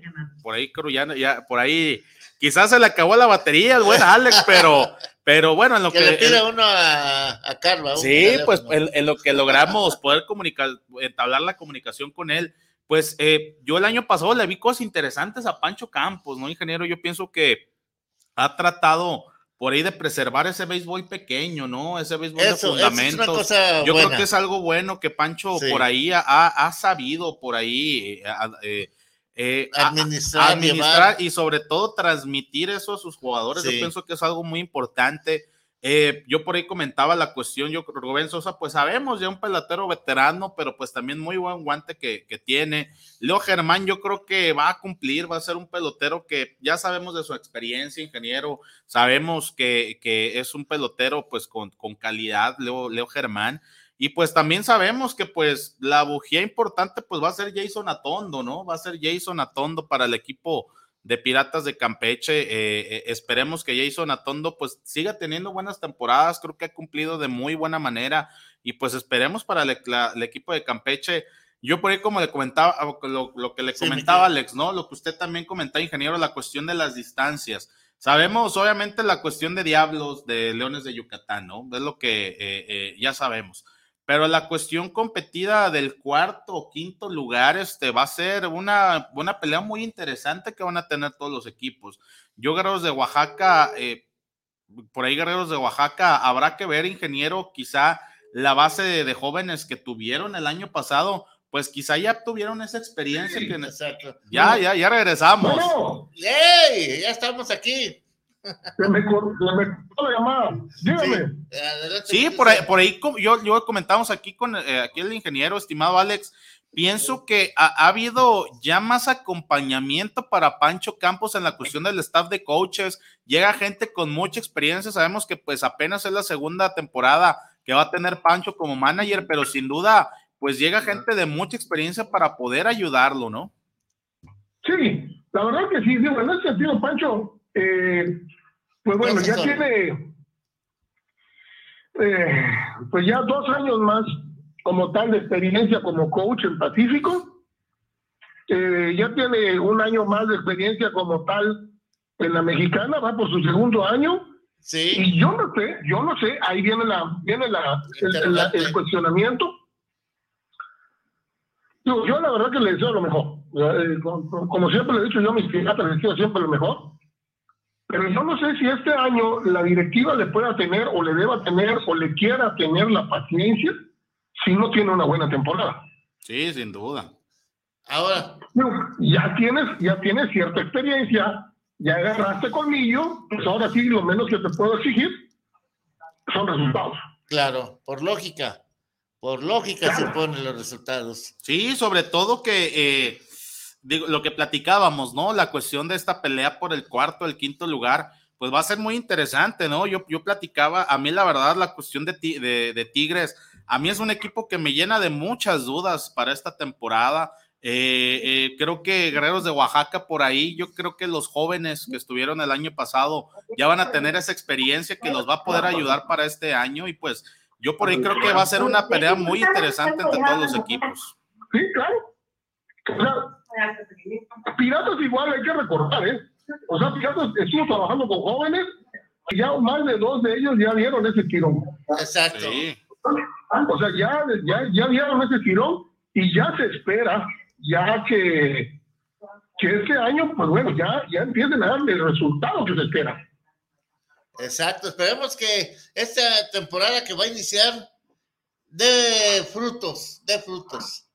por ahí creo ya, ya por ahí quizás se le acabó la batería al buen Alex, pero pero bueno, en lo Que (laughs) que, le pida uno a, a Carva. un Sí, pues en, en lo que logramos poder comunicar, entablar la comunicación con él, pues eh, yo el año pasado le vi cosas interesantes a Pancho Campos, ¿no, ingeniero? Yo pienso que ha tratado por ahí de preservar ese béisbol pequeño, ¿no? Ese béisbol Eso, de eso es fundamentos. cosa yo buena. creo que es algo bueno que Pancho Sí. por ahí ha, ha sabido, por ahí, eh, eh, eh, Administrar, y sobre todo transmitir eso a sus jugadores. Yo pienso que es algo muy importante. Eh, yo por ahí comentaba la cuestión, yo Rubén Sosa, pues sabemos ya un pelotero veterano, pero pues también muy buen guante que, que tiene. Leo Germán, yo creo que va a cumplir, va a ser un pelotero que ya sabemos de su experiencia, ingeniero, sabemos que, que es un pelotero pues con, con calidad, Leo, Leo Germán. Y pues también sabemos que pues la bujía importante pues va a ser Jason Atondo, ¿no? Va a ser Jason Atondo para el equipo de Piratas de Campeche. Eh, eh, esperemos que Jason Atondo pues siga teniendo buenas temporadas, creo que ha cumplido de muy buena manera y pues esperemos para el, la- el equipo de Campeche. Yo por ahí como le comentaba, lo, lo que le Sí, comentaba. Alex, ¿no? Lo que usted también comentaba, ingeniero, la cuestión de las distancias. Sabemos obviamente la cuestión de Diablos, de Leones de Yucatán, ¿no? Es lo que eh, eh, ya sabemos. Pero la cuestión competida del cuarto o quinto lugar este, va a ser una, una pelea muy interesante que van a tener todos los equipos. Yo, Guerreros de Oaxaca, eh, por ahí Guerreros de Oaxaca, habrá que ver, ingeniero, quizá la base de, de jóvenes que tuvieron el año pasado, pues quizá ya tuvieron esa experiencia que Exacto. ya, ya, ya regresamos. No, ¡Ey! Ya estamos aquí. Se me, cor- se me cortó la llamada. Dígame. Sí, por ahí, por ahí yo, yo comentamos aquí con eh, aquí el ingeniero, estimado Alex. Pienso que ha, ha habido ya más acompañamiento para Pancho Campos en la cuestión del staff de coaches. Llega gente con mucha experiencia. Sabemos que pues apenas es la segunda temporada que va a tener Pancho como manager, pero sin duda pues llega gente de mucha experiencia para poder ayudarlo, ¿no? Sí, la verdad que sí, digo, en ese sentido, Pancho, eh, pues bueno, ya Profesor. tiene eh, pues ya dos años más como tal de experiencia como coach en Pacífico. Eh, ya tiene un año más de experiencia como tal en la mexicana, va por su segundo año. Sí. Y yo no sé, yo no sé, ahí viene la, viene la, el, el- Interrogante. el cuestionamiento. Yo la verdad que le deseo lo mejor. Eh, como, como siempre le he dicho yo a mis piratas, les deseo siempre lo mejor. Pero yo no sé si este año la directiva le pueda tener o le deba tener o le quiera tener la paciencia si no tiene una buena temporada. Sí, sin duda. Ahora, ya tienes, ya tienes cierta experiencia, ya agarraste colmillo, pues ahora sí lo menos que te puedo exigir son resultados. claro, por lógica. Por lógica se ponen los resultados. Sí, sobre todo que eh, digo, lo que platicábamos, ¿no? La cuestión de esta pelea por el cuarto, el quinto lugar, pues va a ser muy interesante, ¿no? Yo, yo platicaba, a mí la verdad, la cuestión de, de Tigres, a mí es un equipo que me llena de muchas dudas para esta temporada. Eh, eh, creo que Guerreros de Oaxaca por ahí, yo creo que los jóvenes que estuvieron el año pasado ya van a tener esa experiencia que los va a poder ayudar para este año y pues yo por ahí creo que va a ser una pelea muy interesante entre todos los equipos. Sí, claro. O sea, Piratas igual hay que recordar, ¿eh? O sea, Piratas estuvo trabajando con jóvenes y ya más de dos de ellos ya dieron ese tirón. Exacto. Sí. O sea, ya, ya, ya dieron ese tirón y ya se espera, ya que, que este año, pues bueno, ya, ya empiecen a darle el resultado que se espera. Exacto. Esperemos que esta temporada que va a iniciar de frutos, de frutos,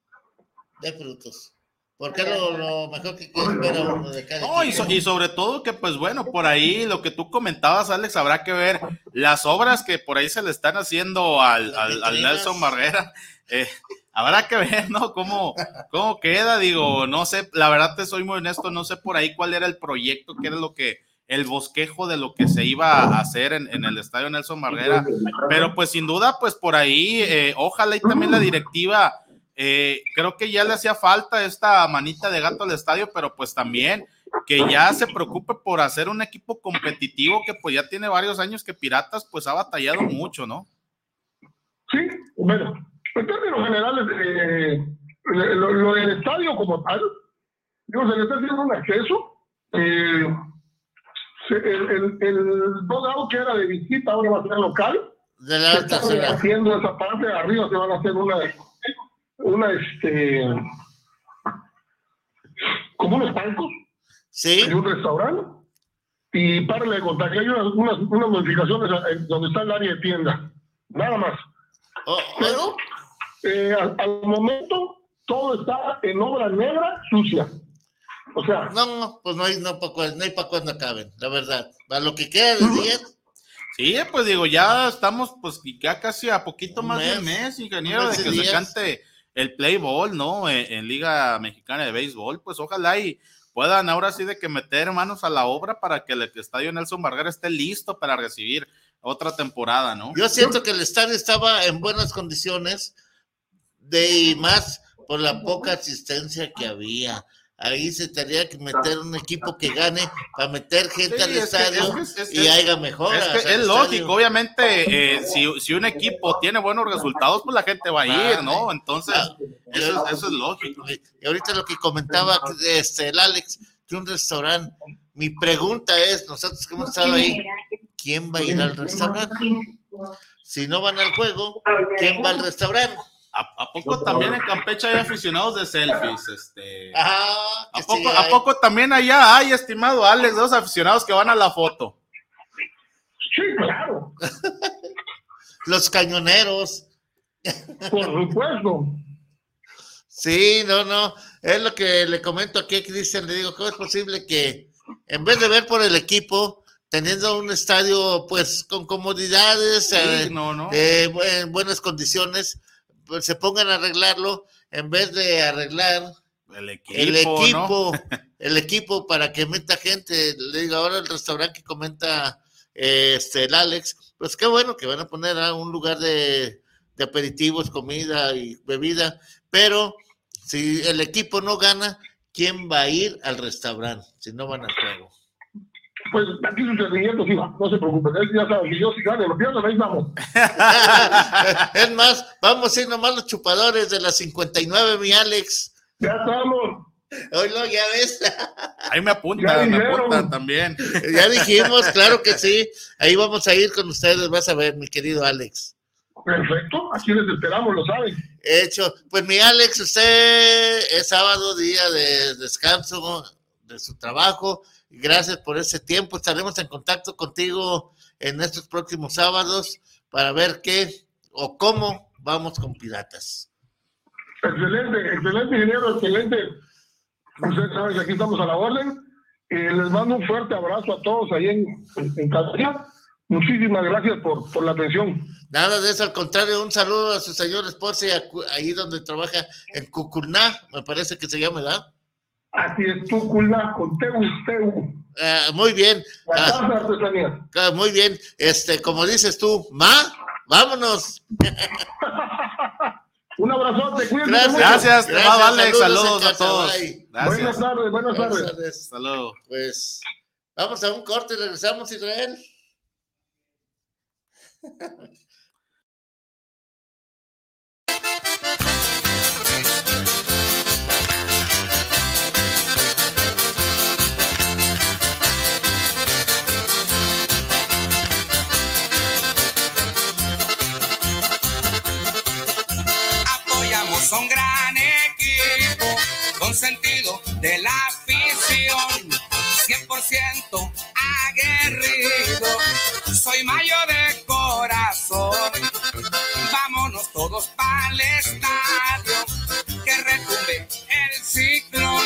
de frutos. Porque es lo, lo mejor que espera uno de cada No, y, so- y sobre todo que, pues bueno, por ahí lo que tú comentabas, Alex, habrá que ver las obras que por ahí se le están haciendo al, al-. Nelson Barrera. eh, habrá que ver, ¿no? ¿Cómo, ¿Cómo queda? Digo, no sé, la verdad te soy muy honesto, no sé por ahí cuál era el proyecto, qué era lo que, el bosquejo de lo que se iba a hacer en, en el estadio Nelson Marguera, pero pues sin duda, pues por ahí, eh, ojalá y también la directiva, eh, creo que ya le hacía falta esta manita de gato al estadio, pero pues también que ya se preocupe por hacer un equipo competitivo que pues ya tiene varios años que Piratas pues ha batallado mucho, ¿no? Sí, bueno, en términos generales, eh, lo, lo del estadio como tal, digo, se le está haciendo un acceso. Eh, el, el, el dogado que era de visita ahora va a ser local. De la Se está haciendo esa parte de arriba, se van a hacer una, una este, como unos bancos ¿Sí? de un restaurante. Y párale de contar que hay unas, unas, unas modificaciones donde está el área de tienda. Nada más. Oh, Pero eh, al, al momento todo está en obra negra sucia. O sea, No, no, pues no hay, no, pa' cuál- no hay para cuándo acaben, la verdad. Para lo que queda de día, Sí, pues digo, ya estamos pues ya casi a poquito Un más de un mes, mes, ingeniero, un de mes que se cante el play ball, ¿no? En, Liga Mexicana de Béisbol, pues ojalá y puedan ahora sí de que meter manos a la obra para que el estadio Nelson Vargas esté listo para recibir otra temporada, ¿no? yo siento que el estadio estaba en buenas condiciones, de y más por la poca asistencia que había. Ahí se tendría que meter un equipo que gane para meter gente Sí, al es estadio es que- es- y haya mejoras. Es, lógico, estadio. obviamente, eh, si, si un equipo tiene buenos resultados, pues la gente va a ir, ¿no? Entonces, eso, es- eso es lógico. Y ahorita lo que comentaba este, el Alex, de un restaurante, mi pregunta es, nosotros que hemos estado ahí, ¿quién va a ir al restaurante? Si no van al juego, ¿quién va al restaurante? ¿A, a poco también en Campeche hay aficionados de selfies? Este, Ah, ¿A poco, sí ¿A hay. poco también allá hay, estimado Alex, de los aficionados que van a la foto? sí, claro, (laughs) Los cañoneros. por supuesto. Sí, no, no. Es lo que le comento aquí a Cristian. Le digo, ¿cómo es posible que en vez de ver por el equipo, teniendo un estadio pues con comodidades, eh, no, no. eh, en buenas condiciones, se pongan a arreglarlo en vez de arreglar El equipo, el equipo, ¿no? (laughs) el equipo para que meta gente. Le digo, ahora el restaurante que comenta este, el Alex, pues qué bueno que van a poner a un lugar de, de aperitivos, comida y bebida, pero si el equipo no gana, ¿quién va a ir al restaurante si no van al juego? Pues aquí su servilleta sí va, no se preocupen. Él ya sabe que yo si gane, lo pierdo, ahí vamos. (laughs) es más, vamos a ir nomás los chupadores de las 59, mi Alex. Ya estamos. Hoy lo ya ves. (laughs) Ahí me apuntan, me apuntan también. Ya dijimos, (laughs) claro que sí. Ahí vamos a ir con ustedes, vas a ver, mi querido Alex. Perfecto, aquí les esperamos, lo saben. Hecho. Pues mi Alex, usted es sábado, día de descanso de su trabajo. Gracias por ese tiempo. Estaremos en contacto contigo en estos próximos sábados para ver qué o cómo vamos con Piratas. Excelente, excelente, ingeniero, excelente. Ustedes saben que aquí estamos a la orden. Eh, les mando un fuerte abrazo a todos ahí en, en, Cataluña. Muchísimas gracias por, por la atención. Nada de eso, al contrario, un saludo a su señor esposa y a Cu- ahí donde trabaja en Cucurná, me parece que se llama, ¿verdad? Así es, tu culna con Teu, Teu. Ah, muy bien. Ah, muy bien. Este, como dices tú, ma, vámonos. (laughs) Un abrazote, cuídense Gracias. mucho. Gracias, estimado Alex. saludos Saludos a todos. Buenas Gracias. tardes, buenas Buenas tardes. tardes. Luego. Pues vamos a un corte y regresamos, Israel. (laughs) Un gran equipo con sentido de la afición, 100% aguerrido. Soy mayo de corazón. Vámonos todos para el estadio, que retumbe el ciclón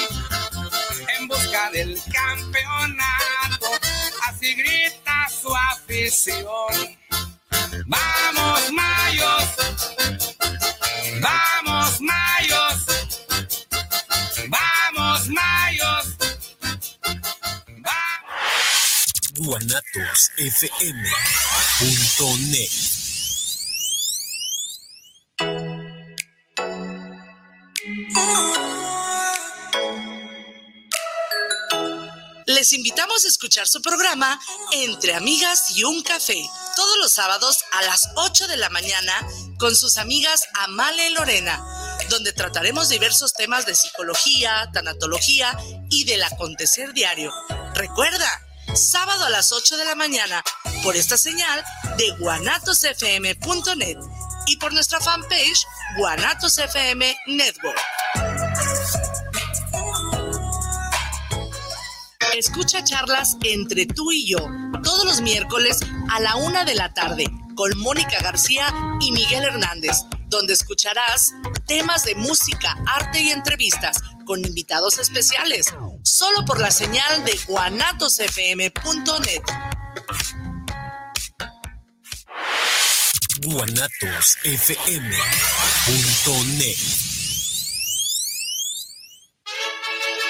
en busca del campeonato. Así grita su afición. Vamos, Mayos. Vamos, Mayos. Vamos, Mayos. guanatosfm.net Les invitamos a escuchar su programa Entre Amigas y un Café, todos los sábados a las 8 de la mañana con sus amigas Amale y Lorena, donde trataremos diversos temas de psicología, tanatología y del acontecer diario. Recuerda, sábado a las 8 de la mañana por esta señal de guanatosfm.net y por nuestra fanpage Guanatos FM Network. Escucha charlas entre tú y yo todos los miércoles a la una de la tarde con Mónica García y Miguel Hernández, donde escucharás temas de música, arte y entrevistas con invitados especiales, solo por la señal de guanatosfm.net. guanatosfm.net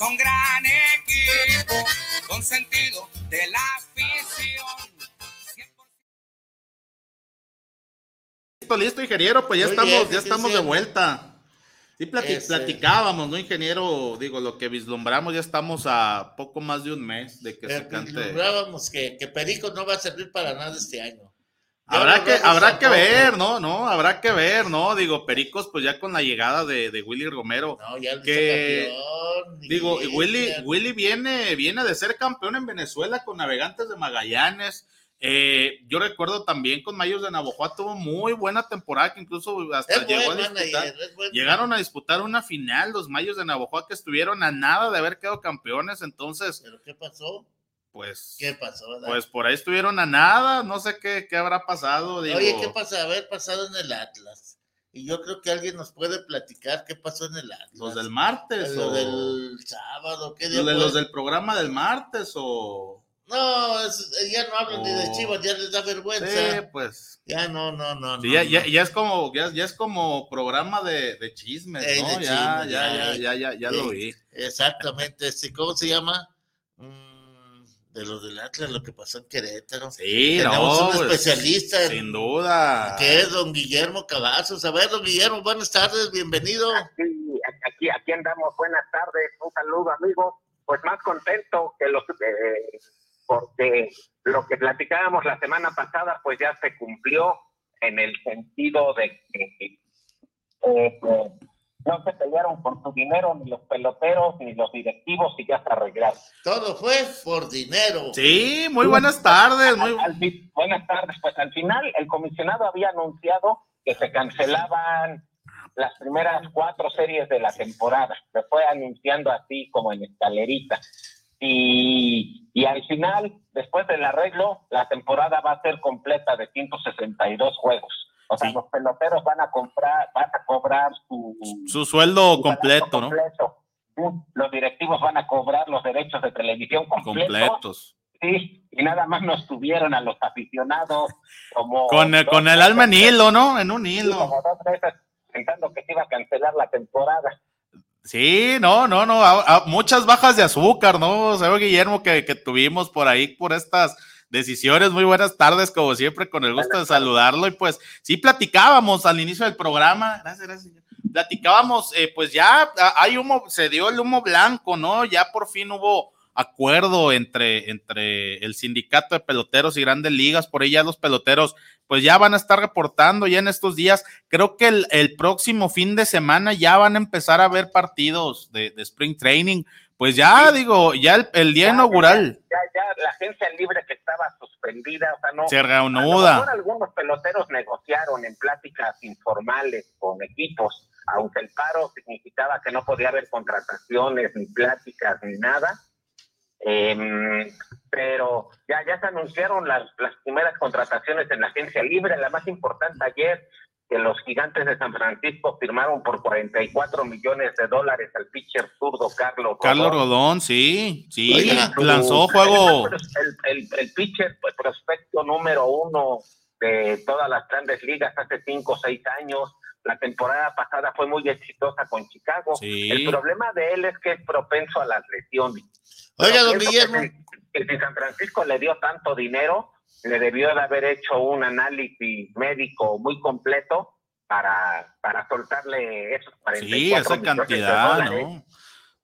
Un gran equipo con sentido de la afición. Listo, listo, ingeniero, pues ya Muy estamos, bien, ya sí, estamos sí. de vuelta. Sí, plati- Ese. platicábamos, ¿no, ingeniero? Digo, lo que vislumbramos, ya estamos a poco más de un mes de que Eh, se cante. vislumbrábamos que, que Perico no va a servir para nada este año. Habrá que, habrá que ver, ¿no? No, habrá que ver, ¿no? Digo, Pericos, pues ya con la llegada de, de Willy Romero. No, ya el que, vicecampeón, digo, y y- Willy, Willy viene, viene de ser campeón en Venezuela con Navegantes de Magallanes. Eh, yo recuerdo también con Mayos de Navojoa tuvo muy buena temporada, que incluso hasta Es llegó a disputar. Llegaron a disputar una final los Mayos de Navojoa que estuvieron a nada de haber quedado campeones, entonces, ¿Pero qué pasó? Pues, ¿Qué pasó? verdad? pues por ahí estuvieron a nada, no sé qué, qué habrá pasado. Digo, Oye, ¿qué pasa? Haber pasado en el Atlas. Y yo creo que alguien nos puede platicar qué pasó en el Atlas. los del martes Lo o del sábado, ¿qué día los, de- los del programa del martes o No, es- ya no hablan ni de. Chivas, ya les da vergüenza. Sí, pues. Ya no, no, no. Sí, no, ya, no. ya, ya es como ya, ya es como programa de, de chismes, Eh, ¿no? de ya, chismes, ya, ya, ya, eh. ya, lo vi. Exactamente, sí, ¿cómo se llama? Mm, de los del Atlas, lo que pasó en Querétaro. Sí, Tenemos no, un pues, especialista en- sin duda. que es don Guillermo Cavazos. A ver, don Guillermo, buenas tardes, bienvenido. Aquí, aquí, aquí andamos. Buenas tardes, un saludo, amigo. Pues más contento que los, eh, porque lo que platicábamos la semana pasada, pues ya se cumplió en el sentido de que eh, eh, no se pelearon por su dinero ni los peloteros ni los directivos y ya se arreglaron. Todo fue por dinero. Sí, muy buenas tardes. Muy... Al- buenas tardes. Pues al final el comisionado había anunciado que se cancelaban las primeras cuatro series de la temporada. Se fue anunciando así como en escalerita. Y, y al final, después del arreglo, la temporada va a ser completa de 162 juegos. O sea, los peloteros van a comprar, van a cobrar su, Su sueldo su completo, ¿no? Los directivos van a cobrar los derechos de televisión completos. Completos. Sí, y nada más nos tuvieron a los aficionados (laughs) como... Con, el- con el alma en hilo, ¿no? En un sí, hilo. como dos veces pensando que se iba a cancelar la temporada. Sí, no, no, no, a- a- muchas bajas de azúcar, ¿no? Señor Guillermo, que, que tuvimos por ahí, por estas Decisiones, muy buenas tardes, como siempre, con el gusto de saludarlo. Y pues sí platicábamos al inicio del programa, gracias, gracias. Platicábamos, eh, pues ya hay humo, se dio el humo blanco, ¿no? Ya por fin hubo acuerdo entre, entre el sindicato de peloteros y grandes ligas, por ahí ya los peloteros pues ya van a estar reportando ya en estos días. Creo que el, próximo fin de semana ya van a empezar a ver partidos de, Spring Training. Pues ya digo, ya el, día inaugural. Ya, ya, la agencia libre que estaba suspendida, o sea, no. Se reanuda. algunos peloteros negociaron en pláticas informales con equipos, aunque el paro significaba que no podía haber contrataciones, ni pláticas, ni nada Em, pero ya, ya se anunciaron las, las primeras contrataciones en la agencia libre, la más importante ayer, que los gigantes de San Francisco firmaron por 44 millones de dólares al pitcher zurdo Carlos Rodón. Carlos Rodón, sí, sí, lanzó juego. El, el, el pitcher pues, prospecto número uno de todas las grandes ligas hace cinco o seis años. La temporada pasada fue muy exitosa con Chicago. El problema de él es que es propenso a las lesiones. Oiga, don Guillermo. Que, si San Francisco le dio tanto dinero, le debió de haber hecho un análisis médico muy completo para, para soltarle esos 44 Sí, esa cantidad, ¿no?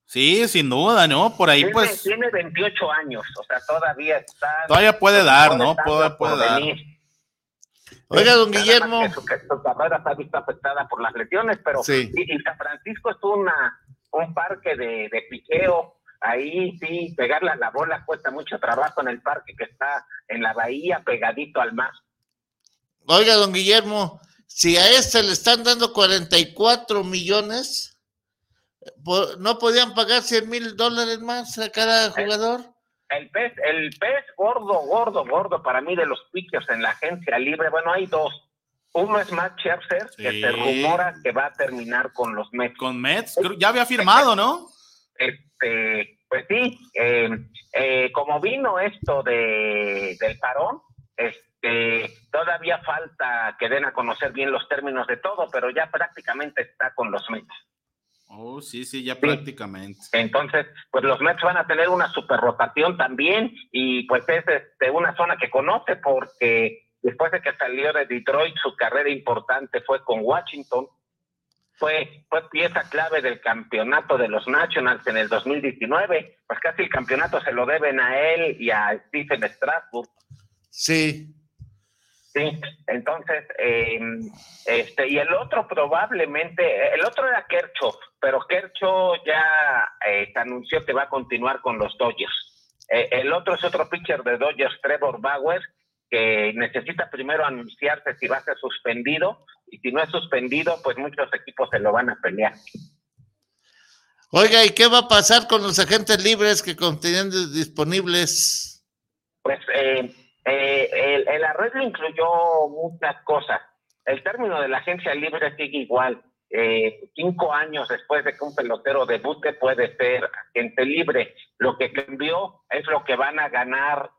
Sí, sin duda, ¿no? Por ahí tiene, pues... Tiene 28 años, o sea, todavía está... Todavía puede dar, ¿no? Puede, puede dar. Oiga, don Guillermo. Que su, carrera está visto afectada por las lesiones, pero sí. y, San Francisco es una, un parque de, de piqueo ahí sí, pegarle a la bola cuesta mucho trabajo en el parque que está en la bahía, pegadito al mar. Oiga, don Guillermo, si a este le están dando 44 millones, ¿no podían pagar 100 mil dólares más a cada jugador? El, pez, el pez gordo, gordo, gordo para mí de los pitchers en la agencia libre, bueno, hay dos. Uno es Matt Scherzer, que se rumora que va a terminar con los Mets. Con Mets, ya había firmado, ¿no? Este, pues sí, eh, eh, como vino esto de, del parón, este, todavía falta que den a conocer bien los términos de todo, pero ya prácticamente está con los Mets. Oh, sí, sí, ya prácticamente. Entonces, pues los Mets van a tener una super rotación también y pues es de una zona que conoce porque después de que salió de Detroit, su carrera importante fue con Washington fue, fue pieza clave del campeonato de los Nationals en el 2019, pues casi el campeonato se lo deben a él y a Stephen Strasburg. Sí. Sí, entonces, eh, este, y el otro probablemente, el otro era Kercho, pero Kercho ya eh, anunció que va a continuar con los Dodgers. Eh, el otro es otro pitcher de Dodgers, Trevor Bauer, que necesita primero anunciarse si va a ser suspendido y si no es suspendido, pues muchos equipos se lo van a pelear. Oiga, ¿y qué va a pasar con los agentes libres que continúan disponibles? Pues eh, eh, el, arreglo incluyó muchas cosas. El término de la agencia libre sigue igual. Eh, cinco años después de que un pelotero debute puede ser agente libre. Lo que cambió es lo que van a ganar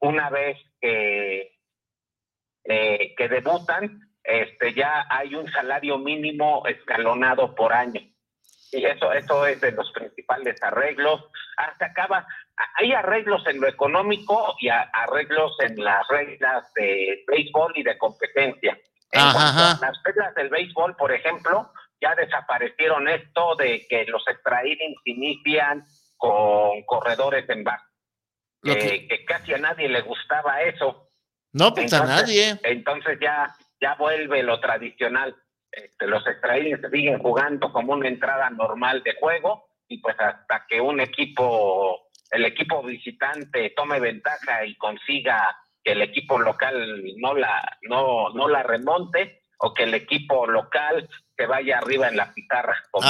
una vez que eh, que debutan, este, ya hay un salario mínimo escalonado por año. Y eso, eso es de los principales arreglos. Hasta acaba, hay arreglos en lo económico y arreglos en las reglas de béisbol y de competencia. las reglas del béisbol, por ejemplo, ya desaparecieron esto de que los extra inician con corredores en base. que casi a nadie le gustaba eso. No, pues a nadie. Entonces ya, ya vuelve lo tradicional. Este, los extraídos siguen jugando como una entrada normal de juego y pues hasta que un equipo, el equipo visitante tome ventaja y consiga que el equipo local no la, no, no la remonte o que el equipo local se vaya arriba en la pizarra, como,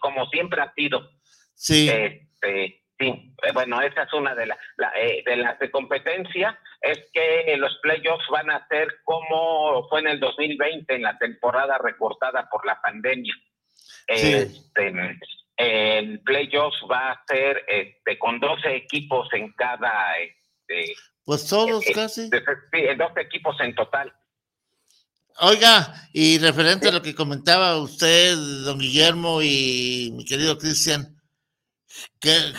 como, siempre ha sido. Sí. Este, Sí, eh, bueno, esa es una de, la, eh, de las de competencia, es que los playoffs van a ser como fue en el 2020, en la temporada recortada por la pandemia. Este, el playoffs va a ser este, con 12 equipos en cada... Este, pues todos eh, casi. Sí, 12 equipos en total. Oiga, y referente a lo que comentaba usted, don Guillermo y mi querido Cristian, que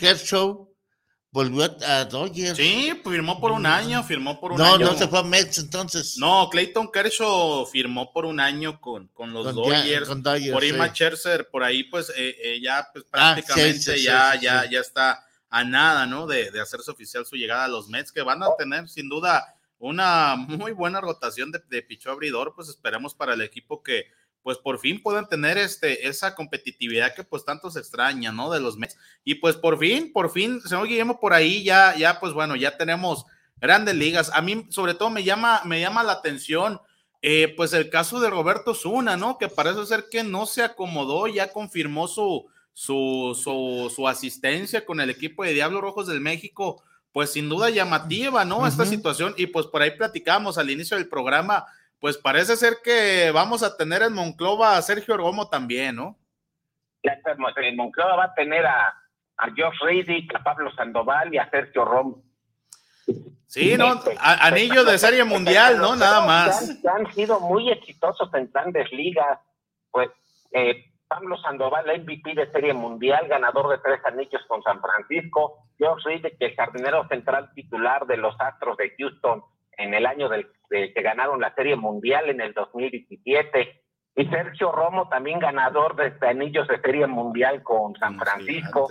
Hershow volvió a Dodgers. Sí, firmó por un año, firmó por un no, año. No, no se fue a Mets entonces. No, Clayton Kershaw firmó por un año con, con los Con Dodgers. ya- con Dodgers, por Ima sí. Scherzer, por ahí pues eh, eh, ya pues, Ah, sí, prácticamente sí, ya, ya, ya está a nada, ¿no? De, de hacerse oficial su llegada a los Mets, que van a tener sin duda una muy buena rotación de, de pichó abridor, pues esperemos para el equipo que pues por fin puedan tener este, esa competitividad que pues tanto se extraña, ¿no? De los Mets. Y pues por fin, por fin, señor Guillermo, por ahí ya, ya pues bueno, ya tenemos grandes ligas. A mí sobre todo me llama, me llama la atención eh, pues el caso de Roberto Zuna, ¿no? Que parece ser que no se acomodó, ya confirmó su, su, su, su asistencia con el equipo de Diablos Rojos del México, pues sin duda llamativa, ¿no? Esta Ujú. situación, y pues por ahí platicamos al inicio del programa, pues parece ser que vamos a tener en Monclova a Sergio Romo también, ¿no? En Monclova va a tener a, a Josh Riddick, a Pablo Sandoval y a Sergio Romo. Sí, ¿no? A- anillo de serie mundial, ¿no? Nada más. Que han, que han sido muy exitosos en grandes ligas. Pues eh, Pablo Sandoval, MVP de serie mundial, ganador de tres anillos con San Francisco. Josh Riddick, el jardinero central titular de los Astros de Houston en el año del, que ganaron la serie mundial en el 2017. Y Sergio Romo, también ganador de anillos de serie mundial con San Francisco.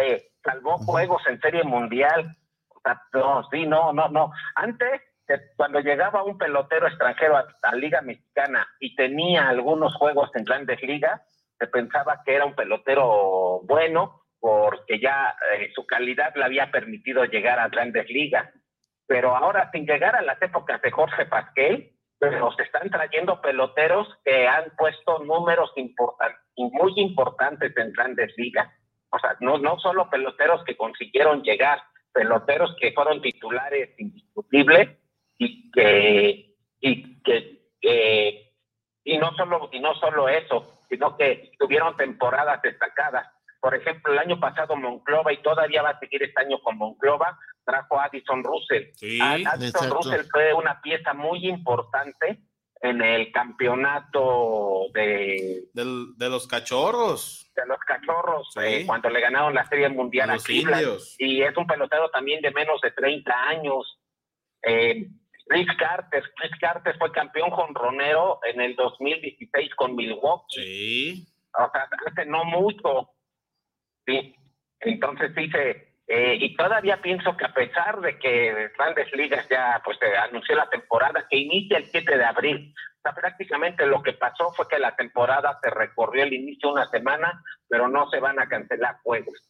Eh, salvó juegos en serie mundial. O sea, no, sí, no, no, no. Antes, eh, cuando llegaba un pelotero extranjero a la Liga Mexicana y tenía algunos juegos en grandes ligas, se pensaba que era un pelotero bueno porque ya eh, su calidad le había permitido llegar a grandes ligas. Pero ahora, sin llegar a las épocas de Jorge Pasquel, pero se están trayendo peloteros que han puesto números importantes, muy importantes en grandes ligas. O sea, no, no solo peloteros que consiguieron llegar, peloteros que fueron titulares indiscutibles y que, y que, eh, y no solo, y no solo eso, sino que tuvieron temporadas destacadas. Por ejemplo, el año pasado Monclova, y todavía va a seguir este año con Monclova, trajo a Addison Russell. Sí, Addison exacto. Russell fue una pieza muy importante en el campeonato de, Del- de los cachorros. de los cachorros Sí. eh, cuando le ganaron la Serie Mundial a Los indios. Y es un pelotero también de menos de 30 años. Eh, Chris Carter, Chris Carter fue campeón jonronero en el 2016 con Milwaukee. Sí. O sea, hace no mucho. Sí. Entonces dice, eh, y todavía pienso que a pesar de que Grandes Ligas ya pues se anunció la temporada que inicia el 7 de abril, o sea, prácticamente lo que pasó fue que la temporada se recorrió el inicio una semana, pero no se van a cancelar juegos.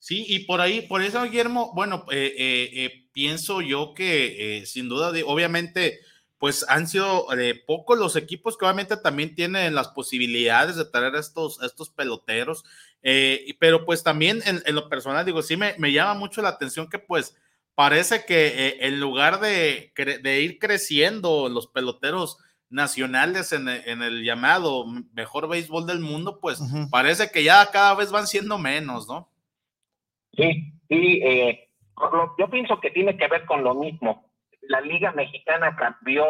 Sí, y por ahí, por eso, Guillermo, bueno, eh, eh, eh, pienso yo que eh, sin duda, de- obviamente, pues han sido eh, pocos los equipos que obviamente también tienen las posibilidades de traer a estos, a estos peloteros, eh, y- pero pues también en, en lo personal, digo, sí me, me llama mucho la atención que pues parece que eh, en lugar de, de ir creciendo los peloteros nacionales en, el- en el llamado mejor béisbol del mundo, pues parece que ya cada vez van siendo menos, ¿no? Sí, sí, eh, yo pienso que tiene que ver con lo mismo. La Liga Mexicana cambió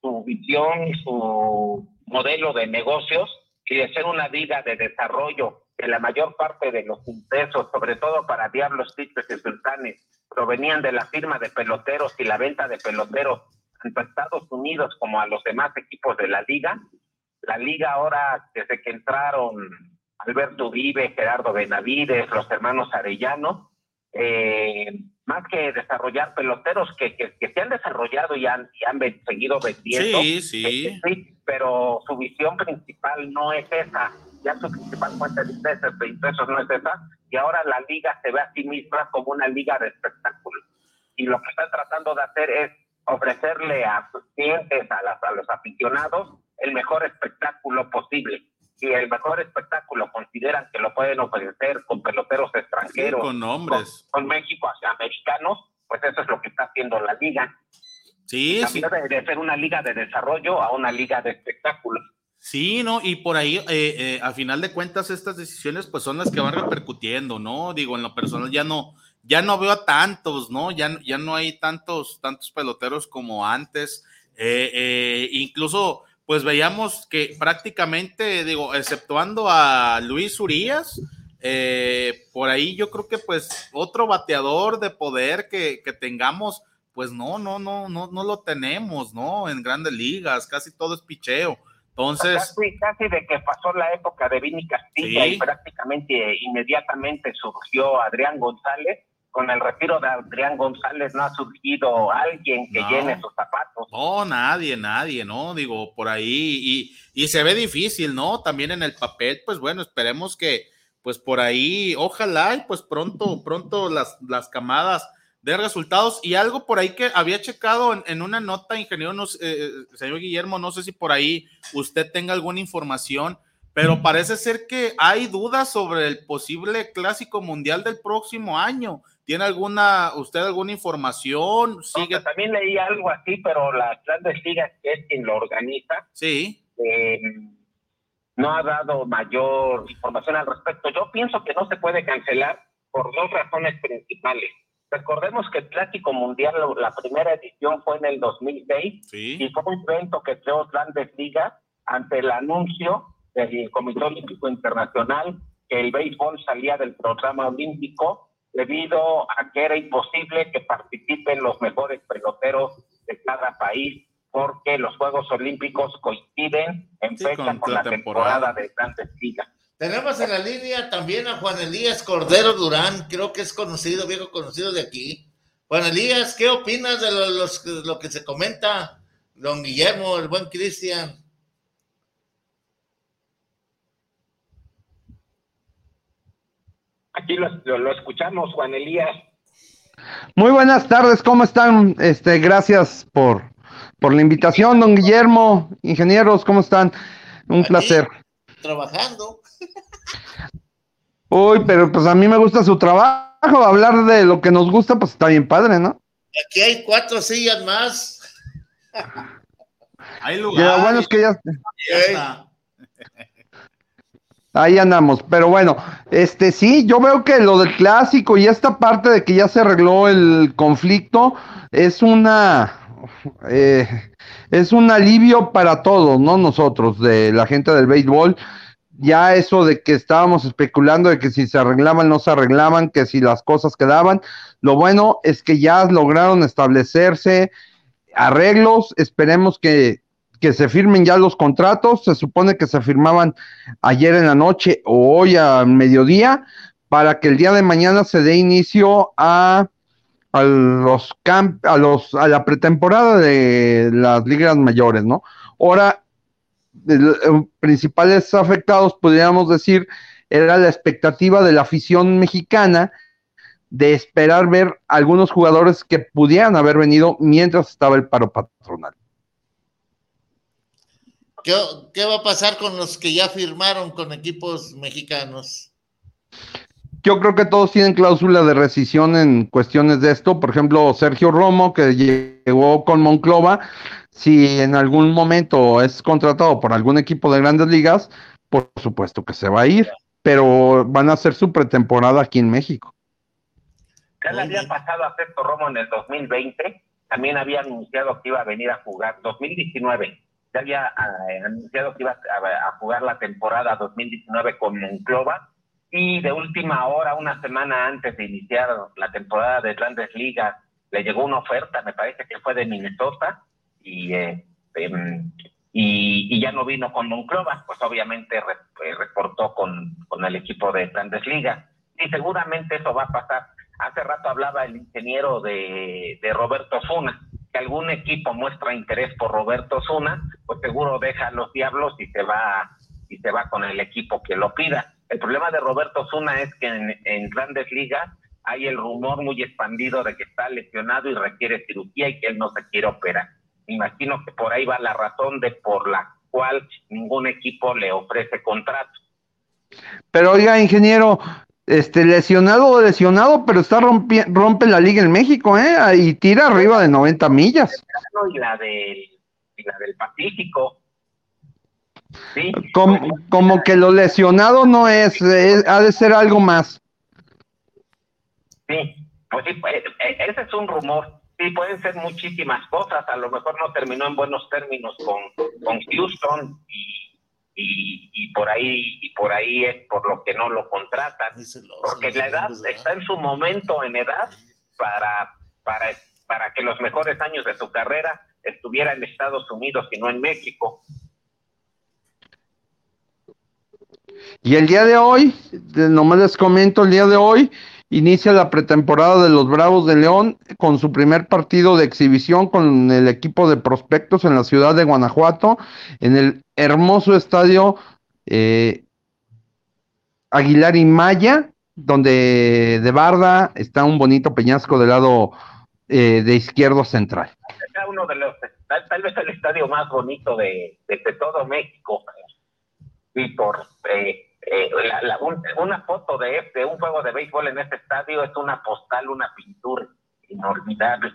su visión, su modelo de negocios y de ser una liga de desarrollo que la mayor parte de los ingresos, sobre todo para Diablos, Tigres y Sultanes, provenían de la firma de peloteros y la venta de peloteros tanto a Estados Unidos como a los demás equipos de la liga. La liga ahora, desde que entraron Alberto Uribe, Gerardo Benavides, los hermanos Arellano, eh, más que desarrollar peloteros que, que, que se han desarrollado y han, y han seguido vendiendo. Sí, sí. eh, sí, pero su visión principal no es esa. Ya su principal fuente de ingresos, de ingresos no es esa. Y ahora la liga se ve a sí misma como una liga de espectáculo. Y lo que está tratando de hacer es ofrecerle a sus clientes, a, las- a los aficionados, el mejor espectáculo posible. Si el mejor espectáculo consideran que lo pueden ofrecer con peloteros extranjeros, con nombres. con, con México americanos, pues eso es lo que está haciendo la liga. Sí, sí. De, de ser una liga de desarrollo a una liga de espectáculo. Sí, ¿no? Y por ahí, eh, eh, a final de cuentas, estas decisiones pues son las que van repercutiendo, ¿no? Digo, en lo personal ya no, ya no veo a tantos, ¿no? Ya, ya no hay tantos, tantos peloteros como antes. Eh, eh, incluso, pues veíamos que prácticamente, digo, exceptuando a Luis Urias, eh, por ahí yo creo que pues otro bateador de poder que, que tengamos, pues no, no, no, no, no lo tenemos, ¿no? En grandes ligas, casi todo es picheo. Entonces. Casi, casi de que pasó la época de Vini Castilla y prácticamente inmediatamente surgió Adrián González. Con el retiro de Adrián González no ha surgido alguien que llene sus zapatos. No, nadie, nadie, ¿no? Digo, por ahí. Y, y se ve difícil, ¿no? También en el papel, pues bueno, esperemos que, pues por ahí, ojalá y pues pronto, pronto las, las camadas de resultados y algo por ahí que había checado en, una nota, ingeniero, no, eh, señor Guillermo, no sé si por ahí usted tenga alguna información, pero parece ser que hay dudas sobre el posible clásico mundial del próximo año. ¿Tiene alguna, usted alguna información? ¿Sigue? también leí algo así, pero la grandes ligas, que es quien lo organiza, sí. Eh, no ha dado mayor información al respecto. Yo pienso que no se puede cancelar por dos razones principales. Recordemos que el Clásico Mundial, la primera edición fue en el 2006 y fue un evento que creó grandes ligas ante el anuncio del Comité Olímpico Internacional que el béisbol salía del programa olímpico debido a que era imposible que participen los mejores peloteros de cada país porque los Juegos Olímpicos coinciden en fecha con, la, temporada de grandes ligas. Tenemos en la línea también a Juan Elías Cordero Durán, creo que es conocido, viejo conocido de aquí. Juan Elías, ¿qué opinas de lo, que se comenta don Guillermo, el buen Cristian? Aquí lo, escuchamos, Juan Elías. Muy buenas tardes, ¿cómo están? Este, gracias por, por la invitación, don Guillermo, ingenieros, ¿cómo están? Un placer. Trabajando. Uy, pero pues a mí me gusta su trabajo. Hablar de lo que nos gusta, pues está bien padre, ¿no? Aquí hay cuatro sillas más. (laughs) hay lugar. bueno es que ya, (laughs) Ahí andamos, pero bueno, este sí, yo veo que lo del clásico y esta parte de que ya se arregló el conflicto es una eh, es un alivio para todos, no nosotros, de la gente del béisbol ya eso de que estábamos especulando de que si se arreglaban, no se arreglaban, que si las cosas quedaban, lo bueno es que ya lograron establecerse arreglos, esperemos que, que se firmen ya los contratos, se supone que se firmaban ayer en la noche o hoy a mediodía, para que el día de mañana se dé inicio a a los a los a la pretemporada de las ligas mayores, ¿no? Ahora principales afectados, podríamos decir, era la expectativa de la afición mexicana de esperar ver algunos jugadores que pudieran haber venido mientras estaba el paro patronal. ¿Qué, va a pasar con los que ya firmaron con equipos mexicanos? Yo creo que todos tienen cláusula de rescisión en cuestiones de esto. Por ejemplo, Sergio Romo, que llegó con Monclova, si en algún momento es contratado por algún equipo de grandes ligas, por supuesto que se va a ir, pero van a hacer su pretemporada aquí en México. Ya le había pasado a Sergio Romo en el 2020, también había anunciado que iba a venir a jugar 2019, ya había eh, anunciado que iba a, a, jugar la temporada 2019 con Monclova y de última hora, una semana antes de iniciar la temporada de grandes ligas, le llegó una oferta, me parece que fue de Minnesota, y, eh, y, ya no vino con Monclova, pues obviamente eh, reportó con, con el equipo de Grandes Ligas. Y seguramente eso va a pasar. Hace rato hablaba el ingeniero de, de Roberto Zuna, que algún equipo muestra interés por Roberto Zuna, pues seguro deja a los diablos y se va y se va con el equipo que lo pida. El problema de Roberto Zuna es que en, en, grandes ligas hay el rumor muy expandido de que está lesionado y requiere cirugía y que él no se quiere operar imagino que por ahí va la razón de por la cual ningún equipo le ofrece contrato. Pero oiga, ingeniero, este lesionado o lesionado, pero está rompi rompe la liga en México, ¿eh? Y tira arriba de 90 millas. Y la del, y la del Pacífico. Sí. Como, como que lo lesionado no es, ha de ser algo más. Sí, pues sí, pues, e, ese es un rumor sí, pueden ser muchísimas cosas. A lo mejor no terminó en buenos términos con, con Houston y, y, y por ahí y por ahí es por lo que no lo contratan. Porque la edad está en su momento en edad para para para que los mejores años de su carrera estuviera en Estados Unidos y no en México. Y el día de hoy, nomás les comento, el día de hoy inicia la pretemporada de los Bravos de León con su primer partido de exhibición con el equipo de prospectos en la ciudad de Guanajuato, en el hermoso estadio eh, Aguilar y Maya, donde de Barda está un bonito peñasco del lado eh, de izquierdo central. Uno de los tal, vez el estadio más bonito de, de, de todo México Víctor eh, eh, la- la- un- una foto de este un juego de béisbol en este estadio es una postal una pintura inolvidable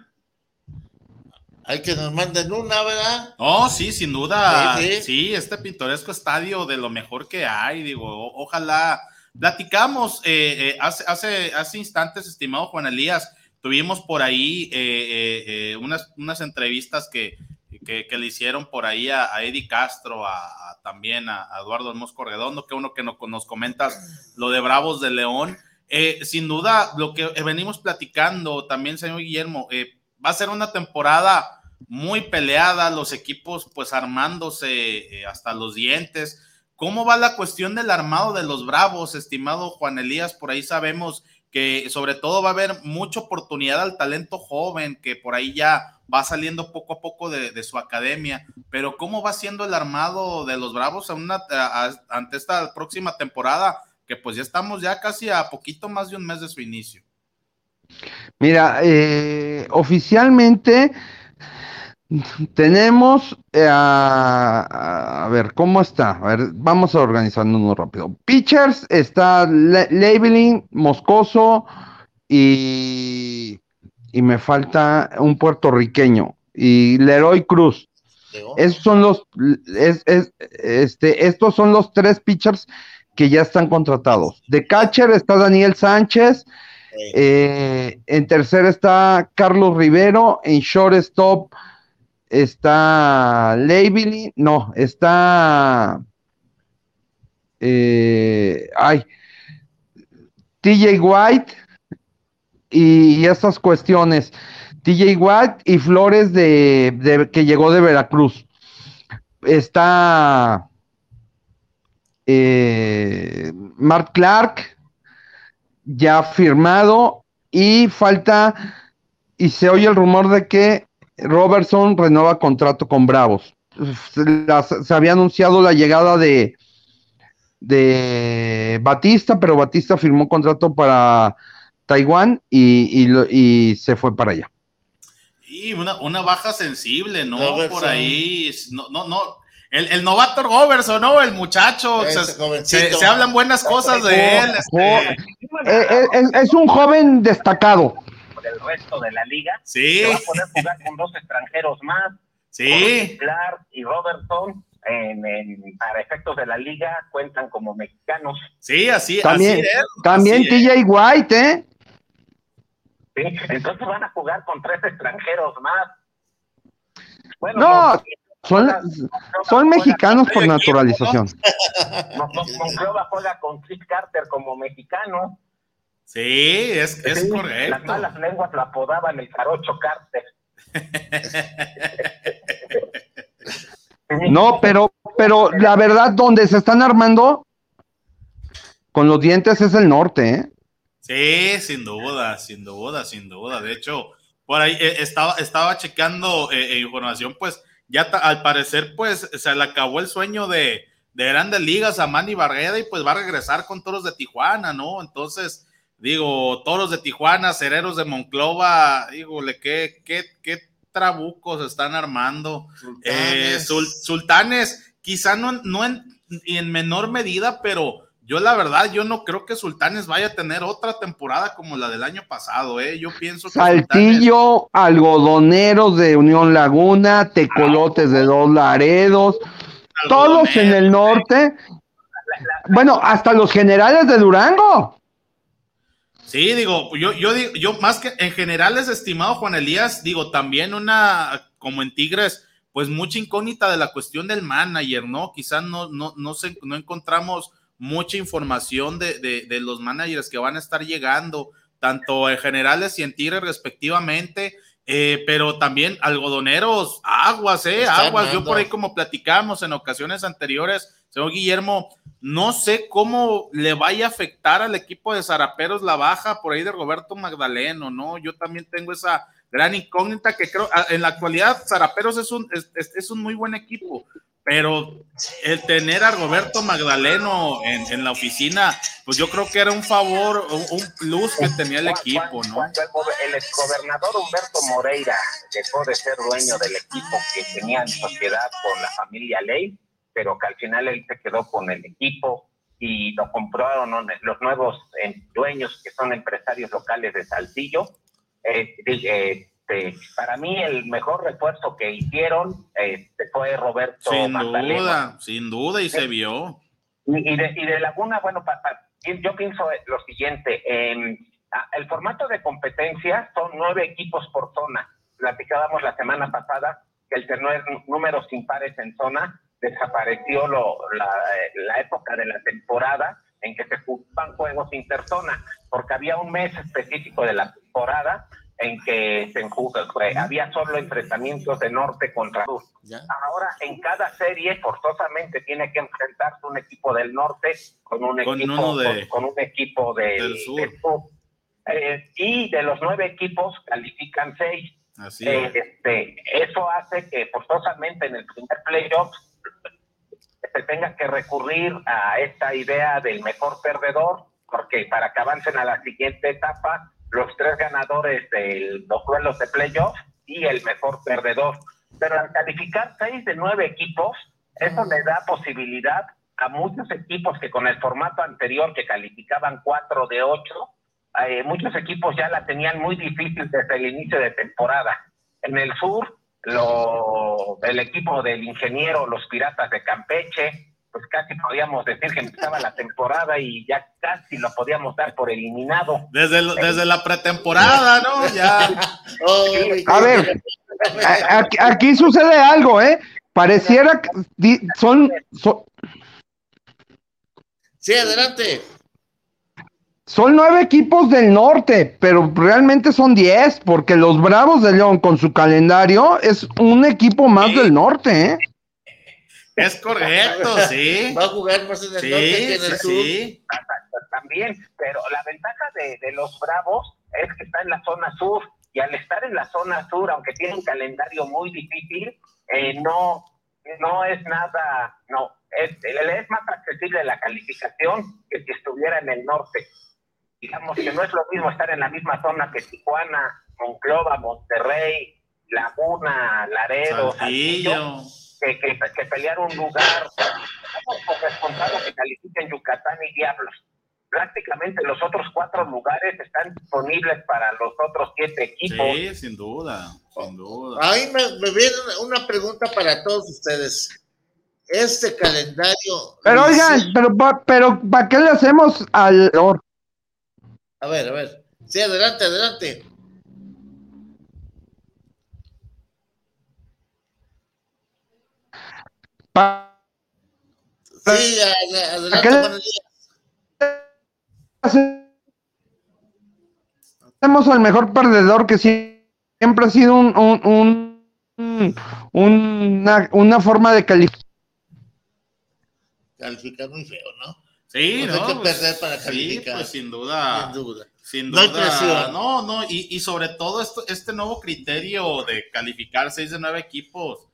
Hay que nos manden una, ¿verdad? No, sí, sin duda. Sí, Sí, sí. este pintoresco estadio de lo mejor que hay, digo, o- ojalá. Platicamos eh, eh, hace, hace, hace instantes, estimado Juan Elías, tuvimos por ahí eh, eh, eh, unas, unas entrevistas que, que, que le hicieron por ahí a, a Eddie Castro, a, también a, Eduardo Mosco Redondo, que uno que no- nos comentas lo de Bravos de León. Eh, sin duda, lo que venimos platicando también, señor Guillermo, eh, va a ser una temporada muy peleada, los equipos pues armándose eh, hasta los dientes. ¿Cómo va la cuestión del armado de los Bravos, estimado Juan Elías? Por ahí sabemos que sobre todo va a haber mucha oportunidad al talento joven, que por ahí ya va saliendo poco a poco de, su academia, pero ¿cómo va siendo el armado de los Bravos a una- ante esta próxima temporada? Que pues ya estamos ya casi a poquito más de un mes de su inicio. Mira, eh, oficialmente tenemos eh, a, a- ver, ¿cómo está? A ver, vamos a organizarnos rápido. Pitchers está Labeling, Moscoso y, y me falta un puertorriqueño y Leroy Cruz. Esos son los, es- es- este, estos son los tres pitchers que ya están contratados. De catcher está Daniel Sánchez, eh, en tercer está Carlos Rivero, en shortstop está Leibili, no, está eh, ay, TJ White y, y estas cuestiones. TJ White y Flores de, que llegó de Veracruz. Está eh, Mark Clark ya firmado y falta y se oye el rumor de que Robertson renueva contrato con Bravos. Se había anunciado la llegada de de Batista, pero Batista firmó contrato para Taiwán y, y lo- y se fue para allá. Y una, una baja sensible, ¿no? Robertson. Por ahí, no, no, no. El, el novato Robertson, ¿no? El muchacho. Se, se- se hablan buenas cosas de él. Este, eh, eh, es, es un joven destacado. por el resto de la liga Sí. va a poder jugar con dos extranjeros más Sí. Clark y Robertson en, en- para efectos de la liga cuentan como mexicanos Sí, así, También, así es. también así es. TJ White, ¿eh? ¿Sí? entonces van a jugar con tres extranjeros más bueno No, son, son mexicanos por naturalización. Mon- Mon- Monclova juega con Chris Carter como mexicano Sí, es, es Sí, Las correcto. malas lenguas lo apodaban el jarocho Carter. No, pero, pero la verdad, donde se están armando con los dientes es el norte, ¿eh? Sí, sin duda, sin duda, sin duda. De hecho, por ahí eh, estaba, estaba checando eh, eh, información, pues ya ta- al parecer, pues se le acabó el sueño de, de grandes ligas a Manny Barreda y pues va a regresar con toros de Tijuana, ¿no? Entonces, digo, toros de Tijuana, cereros de Monclova, dígole, qué, qué, qué trabucos están armando. Eh, sul- sultanes, quizá no, no en, en menor medida, pero yo la verdad, yo no creo que Sultanes vaya a tener otra temporada como la del año pasado, ¿eh? Yo pienso que Sultanes, Saltillo, algodoneros de Unión Laguna, tecolotes de dos laredos, todos en el norte. Bueno, hasta los generales de Durango. sí, digo, yo, yo digo, yo más que en general es estimado Juan Elías, digo, también una, como en Tigres, pues mucha incógnita de la cuestión del manager, ¿no? Quizás no, no, no, se, no encontramos mucha información de, de, de, los managers que van a estar llegando, tanto en generales y en Tigres respectivamente, eh, pero también algodoneros, aguas, ¿eh? aguas. Yo por ahí como platicamos en ocasiones anteriores, señor Guillermo, no sé cómo le vaya a afectar al equipo de Zaraperos la baja por ahí de Roberto Magdaleno, ¿no? Yo también tengo esa gran incógnita que creo, en la actualidad Zaraperos es un, es, es un muy buen equipo, pero el tener a Roberto Magdaleno en, en, la oficina, pues yo creo que era un favor, un, un plus que tenía el equipo, ¿no? Cuando el, el exgobernador Humberto Moreira dejó de ser dueño del equipo que tenía en sociedad con la familia Ley, pero que al final él se quedó con el equipo y lo compraron los nuevos dueños que son empresarios locales de Saltillo. Eh, eh, este, para mí el mejor refuerzo que hicieron este, fue Roberto Sin duda, sin duda, y se vio. Y, de, y de, Laguna, bueno, yo pienso lo siguiente, el formato de competencia son nueve equipos por zona. Platicábamos la semana pasada que el tener números impares en zona desapareció lo, la, la época de la temporada en que se jugaban juegos interzona, porque había un mes específico de la temporada en que se enjuga, había solo enfrentamientos de norte contra sur. Ahora en cada serie forzosamente tiene que enfrentarse un equipo del norte con un equipo de, con, un equipo del, sur. Eh, y de los nueve equipos califican seis. Así eh, este, eso hace que forzosamente en el primer playoff se tenga que recurrir a esta idea del mejor perdedor, porque para que avancen a la siguiente etapa los tres ganadores de los duelos de playoff y el mejor perdedor. Pero al calificar seis de nueve equipos, eso le da posibilidad a muchos equipos que con el formato anterior que calificaban cuatro de ocho, eh, muchos equipos ya la tenían muy difícil desde el inicio de temporada. En el sur, lo, el equipo del ingeniero, los Piratas de Campeche, pues casi podíamos decir que empezaba la temporada y ya casi lo podíamos dar por eliminado. Desde, desde la pretemporada, ¿no? Ya. a ver, aquí, aquí, sucede algo, ¿eh? Pareciera que son, son... Sí, adelante. Son nueve equipos del norte, pero realmente son diez, porque los Bravos de León con su calendario es un equipo más del norte, ¿eh? Es correcto, (laughs) sí. Va a jugar más en el sí, norte que en el sí, sur. Sí. También, pero la ventaja de, de, los Bravos es que está en la zona sur y al estar en la zona sur, aunque tiene un calendario muy difícil, eh, no, no es nada, no, es, es más accesible la calificación que si estuviera en el norte. Digamos que no es lo mismo estar en la misma zona que Tijuana, Monclova, Monterrey, Laguna, Laredo, Saltillo. Saltillo que, que, que, pelear un lugar corresponsable que califiquen Yucatán y Diablos. Prácticamente los otros cuatro lugares están disponibles para los otros siete equipos. Sí, sin duda, sin duda. Ahí me, me viene una pregunta para todos ustedes. Este calendario. Pero oigan, pero, pero ¿para qué le hacemos al. A ver, a ver. Sí, adelante, adelante. Sí, adelante, Tenemos al mejor perdedor que siempre ha sido un, un, un, una, una, forma de calificar. Calificar muy feo, ¿no? Sí, no, hay que pues, perder para calificar. Sí, pues sin duda. Sin duda. Sin No hay duda. presión. No, no, y, y sobre todo esto, este nuevo criterio de calificar seis de nueve equipos.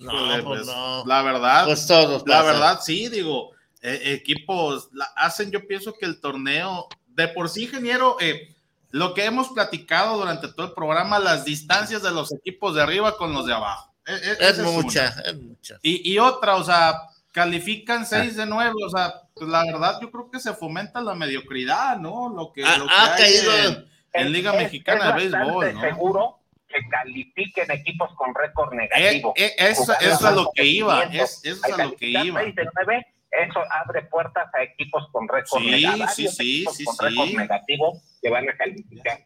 No, pues pues, no. La verdad, Pues todos la pasan. verdad, sí, digo, eh, equipos la- hacen, yo pienso que el torneo, de por sí, ingeniero, eh, lo que hemos platicado durante todo el programa, las distancias de los equipos de arriba con los de abajo. Eh, eh, Es mucha, es mucha. Y, y otra, o sea, califican seis de nueve, o sea, pues la verdad yo creo que se fomenta la mediocridad, ¿no? Lo que, Ha- lo que ha hay caído en, en Liga Es- Mexicana de es Béisbol, ¿no? seguro que califiquen equipos con récord negativo. Eh, eh, eso- eso es a lo que iba, es- eso es a lo que iba. eso abre puertas a equipos con récord Sí, negativo. sí, sí, sí, con sí. récord negativo que van a calificar.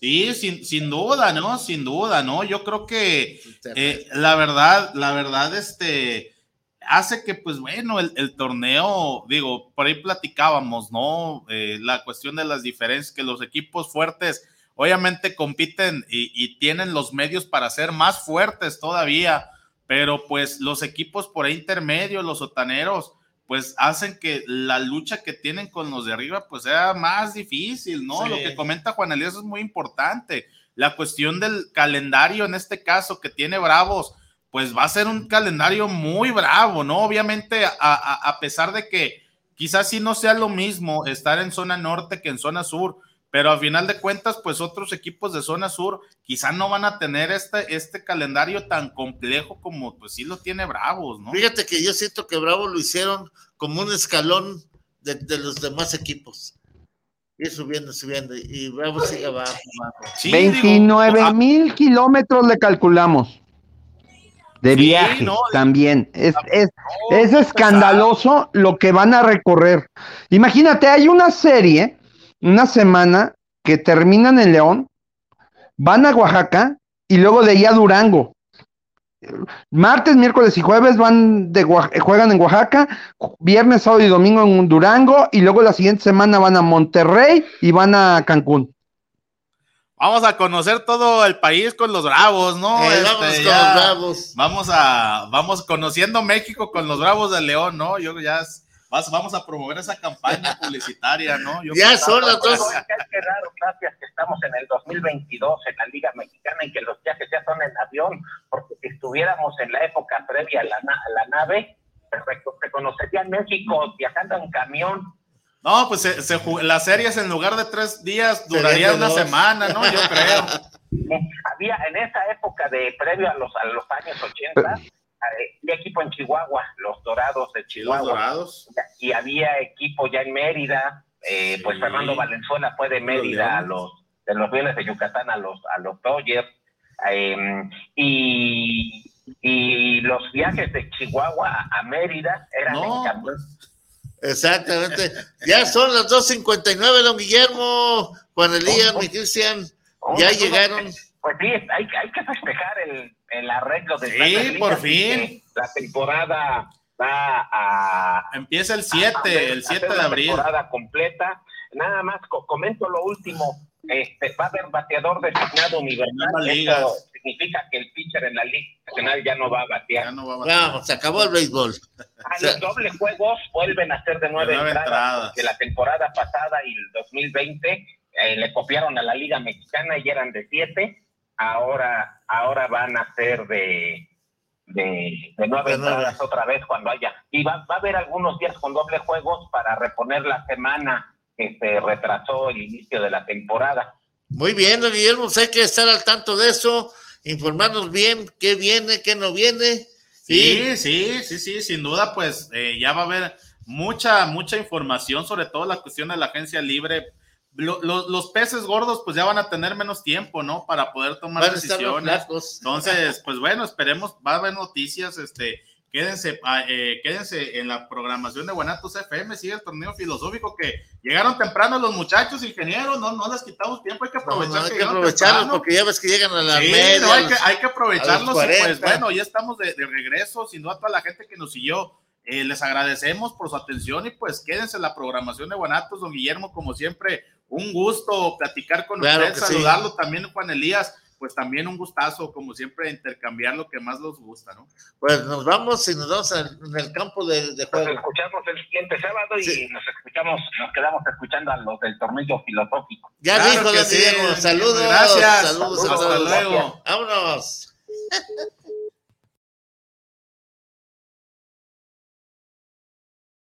Sí, sin, sin duda, ¿no? Sin duda, ¿no? Yo creo que eh, la verdad, la verdad, este hace que, pues bueno, el, el torneo, digo, por ahí platicábamos, ¿no? Eh, la cuestión de las diferencias, que los equipos fuertes obviamente compiten y, y, tienen los medios para ser más fuertes todavía, pero pues los equipos por ahí intermedios, los sotaneros, pues hacen que la lucha que tienen con los de arriba pues sea más difícil, ¿no? Sí. Lo que comenta Juan Elías es muy importante. La cuestión del calendario en este caso que tiene Bravos, pues va a ser un calendario muy bravo, ¿no? Obviamente, a, a, a pesar de que quizás sí no sea lo mismo estar en zona norte que en zona sur, pero a final de cuentas, pues otros equipos de zona sur quizás no van a tener este, este calendario tan complejo como pues sí lo tiene Bravos, ¿no? Fíjate que yo siento que Bravo lo hicieron como un escalón de, de los demás equipos. Ir subiendo, subiendo, y Bravo sigue abajo. abajo. Sí, 29 digo, mil kilómetros le calculamos. De Sí, viaje no, también. Es, es, es escandaloso lo que van a recorrer. Imagínate, hay una serie, una semana, que terminan en León, van a Oaxaca y luego de ahí a Durango. Martes, miércoles y jueves van de Oax- juegan en Oaxaca, viernes, sábado y domingo en Durango, y luego la siguiente semana van a Monterrey y van a Cancún. Vamos a conocer todo el país con los Bravos, ¿no? Eh, Este, vámonos con ya los Bravos. Vamos a, vamos conociendo México con los Bravos de León, ¿no? Yo ya es- vas- vamos a promover esa campaña publicitaria, ¿no? Yo Ya son las dos. Qué raro, gracias, que estamos en el 2022 en la Liga Mexicana y que los viajes ya son en avión, porque si estuviéramos en la época previa a la, na- a la nave, perfecto, se conocería México viajando en camión. No, pues se, se las series en lugar de tres días Serían duraría de una dos. semana, ¿no? Yo creo. (laughs) Había en esa época de previo a los, a los años 80, eh, había equipo en Chihuahua, los Dorados de Chihuahua. Dorados. Y había equipo ya en Mérida, eh, pues. Fernando Valenzuela fue de Mérida a los, de los Leones de Yucatán a los, a los Dodgers. eh, y, y los viajes de Chihuahua a Mérida eran No, en camión. Exactamente. Ya son las 2.59, don Guillermo, Juan Elías, mi Cristian. Ya Pues, llegaron. Pues sí, hay, hay que festejar el, el arreglo de Sí, Grandes Ligas por fin. que La temporada va a. Empieza el a- 7, a hacer- el 7 hacer de la abril. temporada completa. Nada más co- comento lo último. Este, va a haber bateador designado universal. Ligas. significa que el pitcher en la Liga Nacional ya no va a batear. Ya no va a batear. Vamos, se acabó el béisbol. Ah, los dobles juegos vuelven a ser de nueve, De nueve entradas, porque la temporada pasada y el 2020 eh, le copiaron a la Liga Mexicana y eran de siete. Ahora, ahora van a ser de, de, de entradas otra vez cuando haya. Y va, va a haber algunos días con doble juegos para reponer la semana que se retrasó el inicio de la temporada. Muy bien, don Guillermo, pues hay que estar al tanto de eso, informarnos bien qué viene, qué no viene. Sí, sí, sí, sí, sin duda, pues eh, ya va a haber mucha, mucha información sobre todo la cuestión de la agencia libre. Lo- lo- los peces gordos, pues ya van a tener menos tiempo, ¿no? Para poder tomar Van decisiones. Entonces, pues bueno, esperemos, va a haber noticias, este, quédense, ah, eh, quédense en la programación de Guanatos FM, sigue el torneo filosófico que llegaron temprano los muchachos ingenieros, no, no les quitamos tiempo, hay que No, aprovechar. no, hay que aprovecharlos porque ya ves que llegan a la Sí, media. no, hay, que, hay que aprovecharlos. y pues 40. bueno, ya estamos de, de regreso. Sin duda, a toda la gente que nos siguió, eh, les agradecemos por su atención y pues quédense en la programación de Guanatos, don Guillermo, como siempre, un gusto platicar con Claro usted, sí. saludarlo también, Juan Elías. Pues también un gustazo, como siempre, intercambiar lo que más nos gusta, ¿no? Pues nos vamos y nos vamos al- en el campo de, de Nos escuchamos el siguiente sábado y nos escuchamos, nos quedamos escuchando a los del tornillo filosófico. Ya Claro dijo don sí, saludos. Gracias. Saludos, Hasta a todos. luego. Vámonos. (laughs)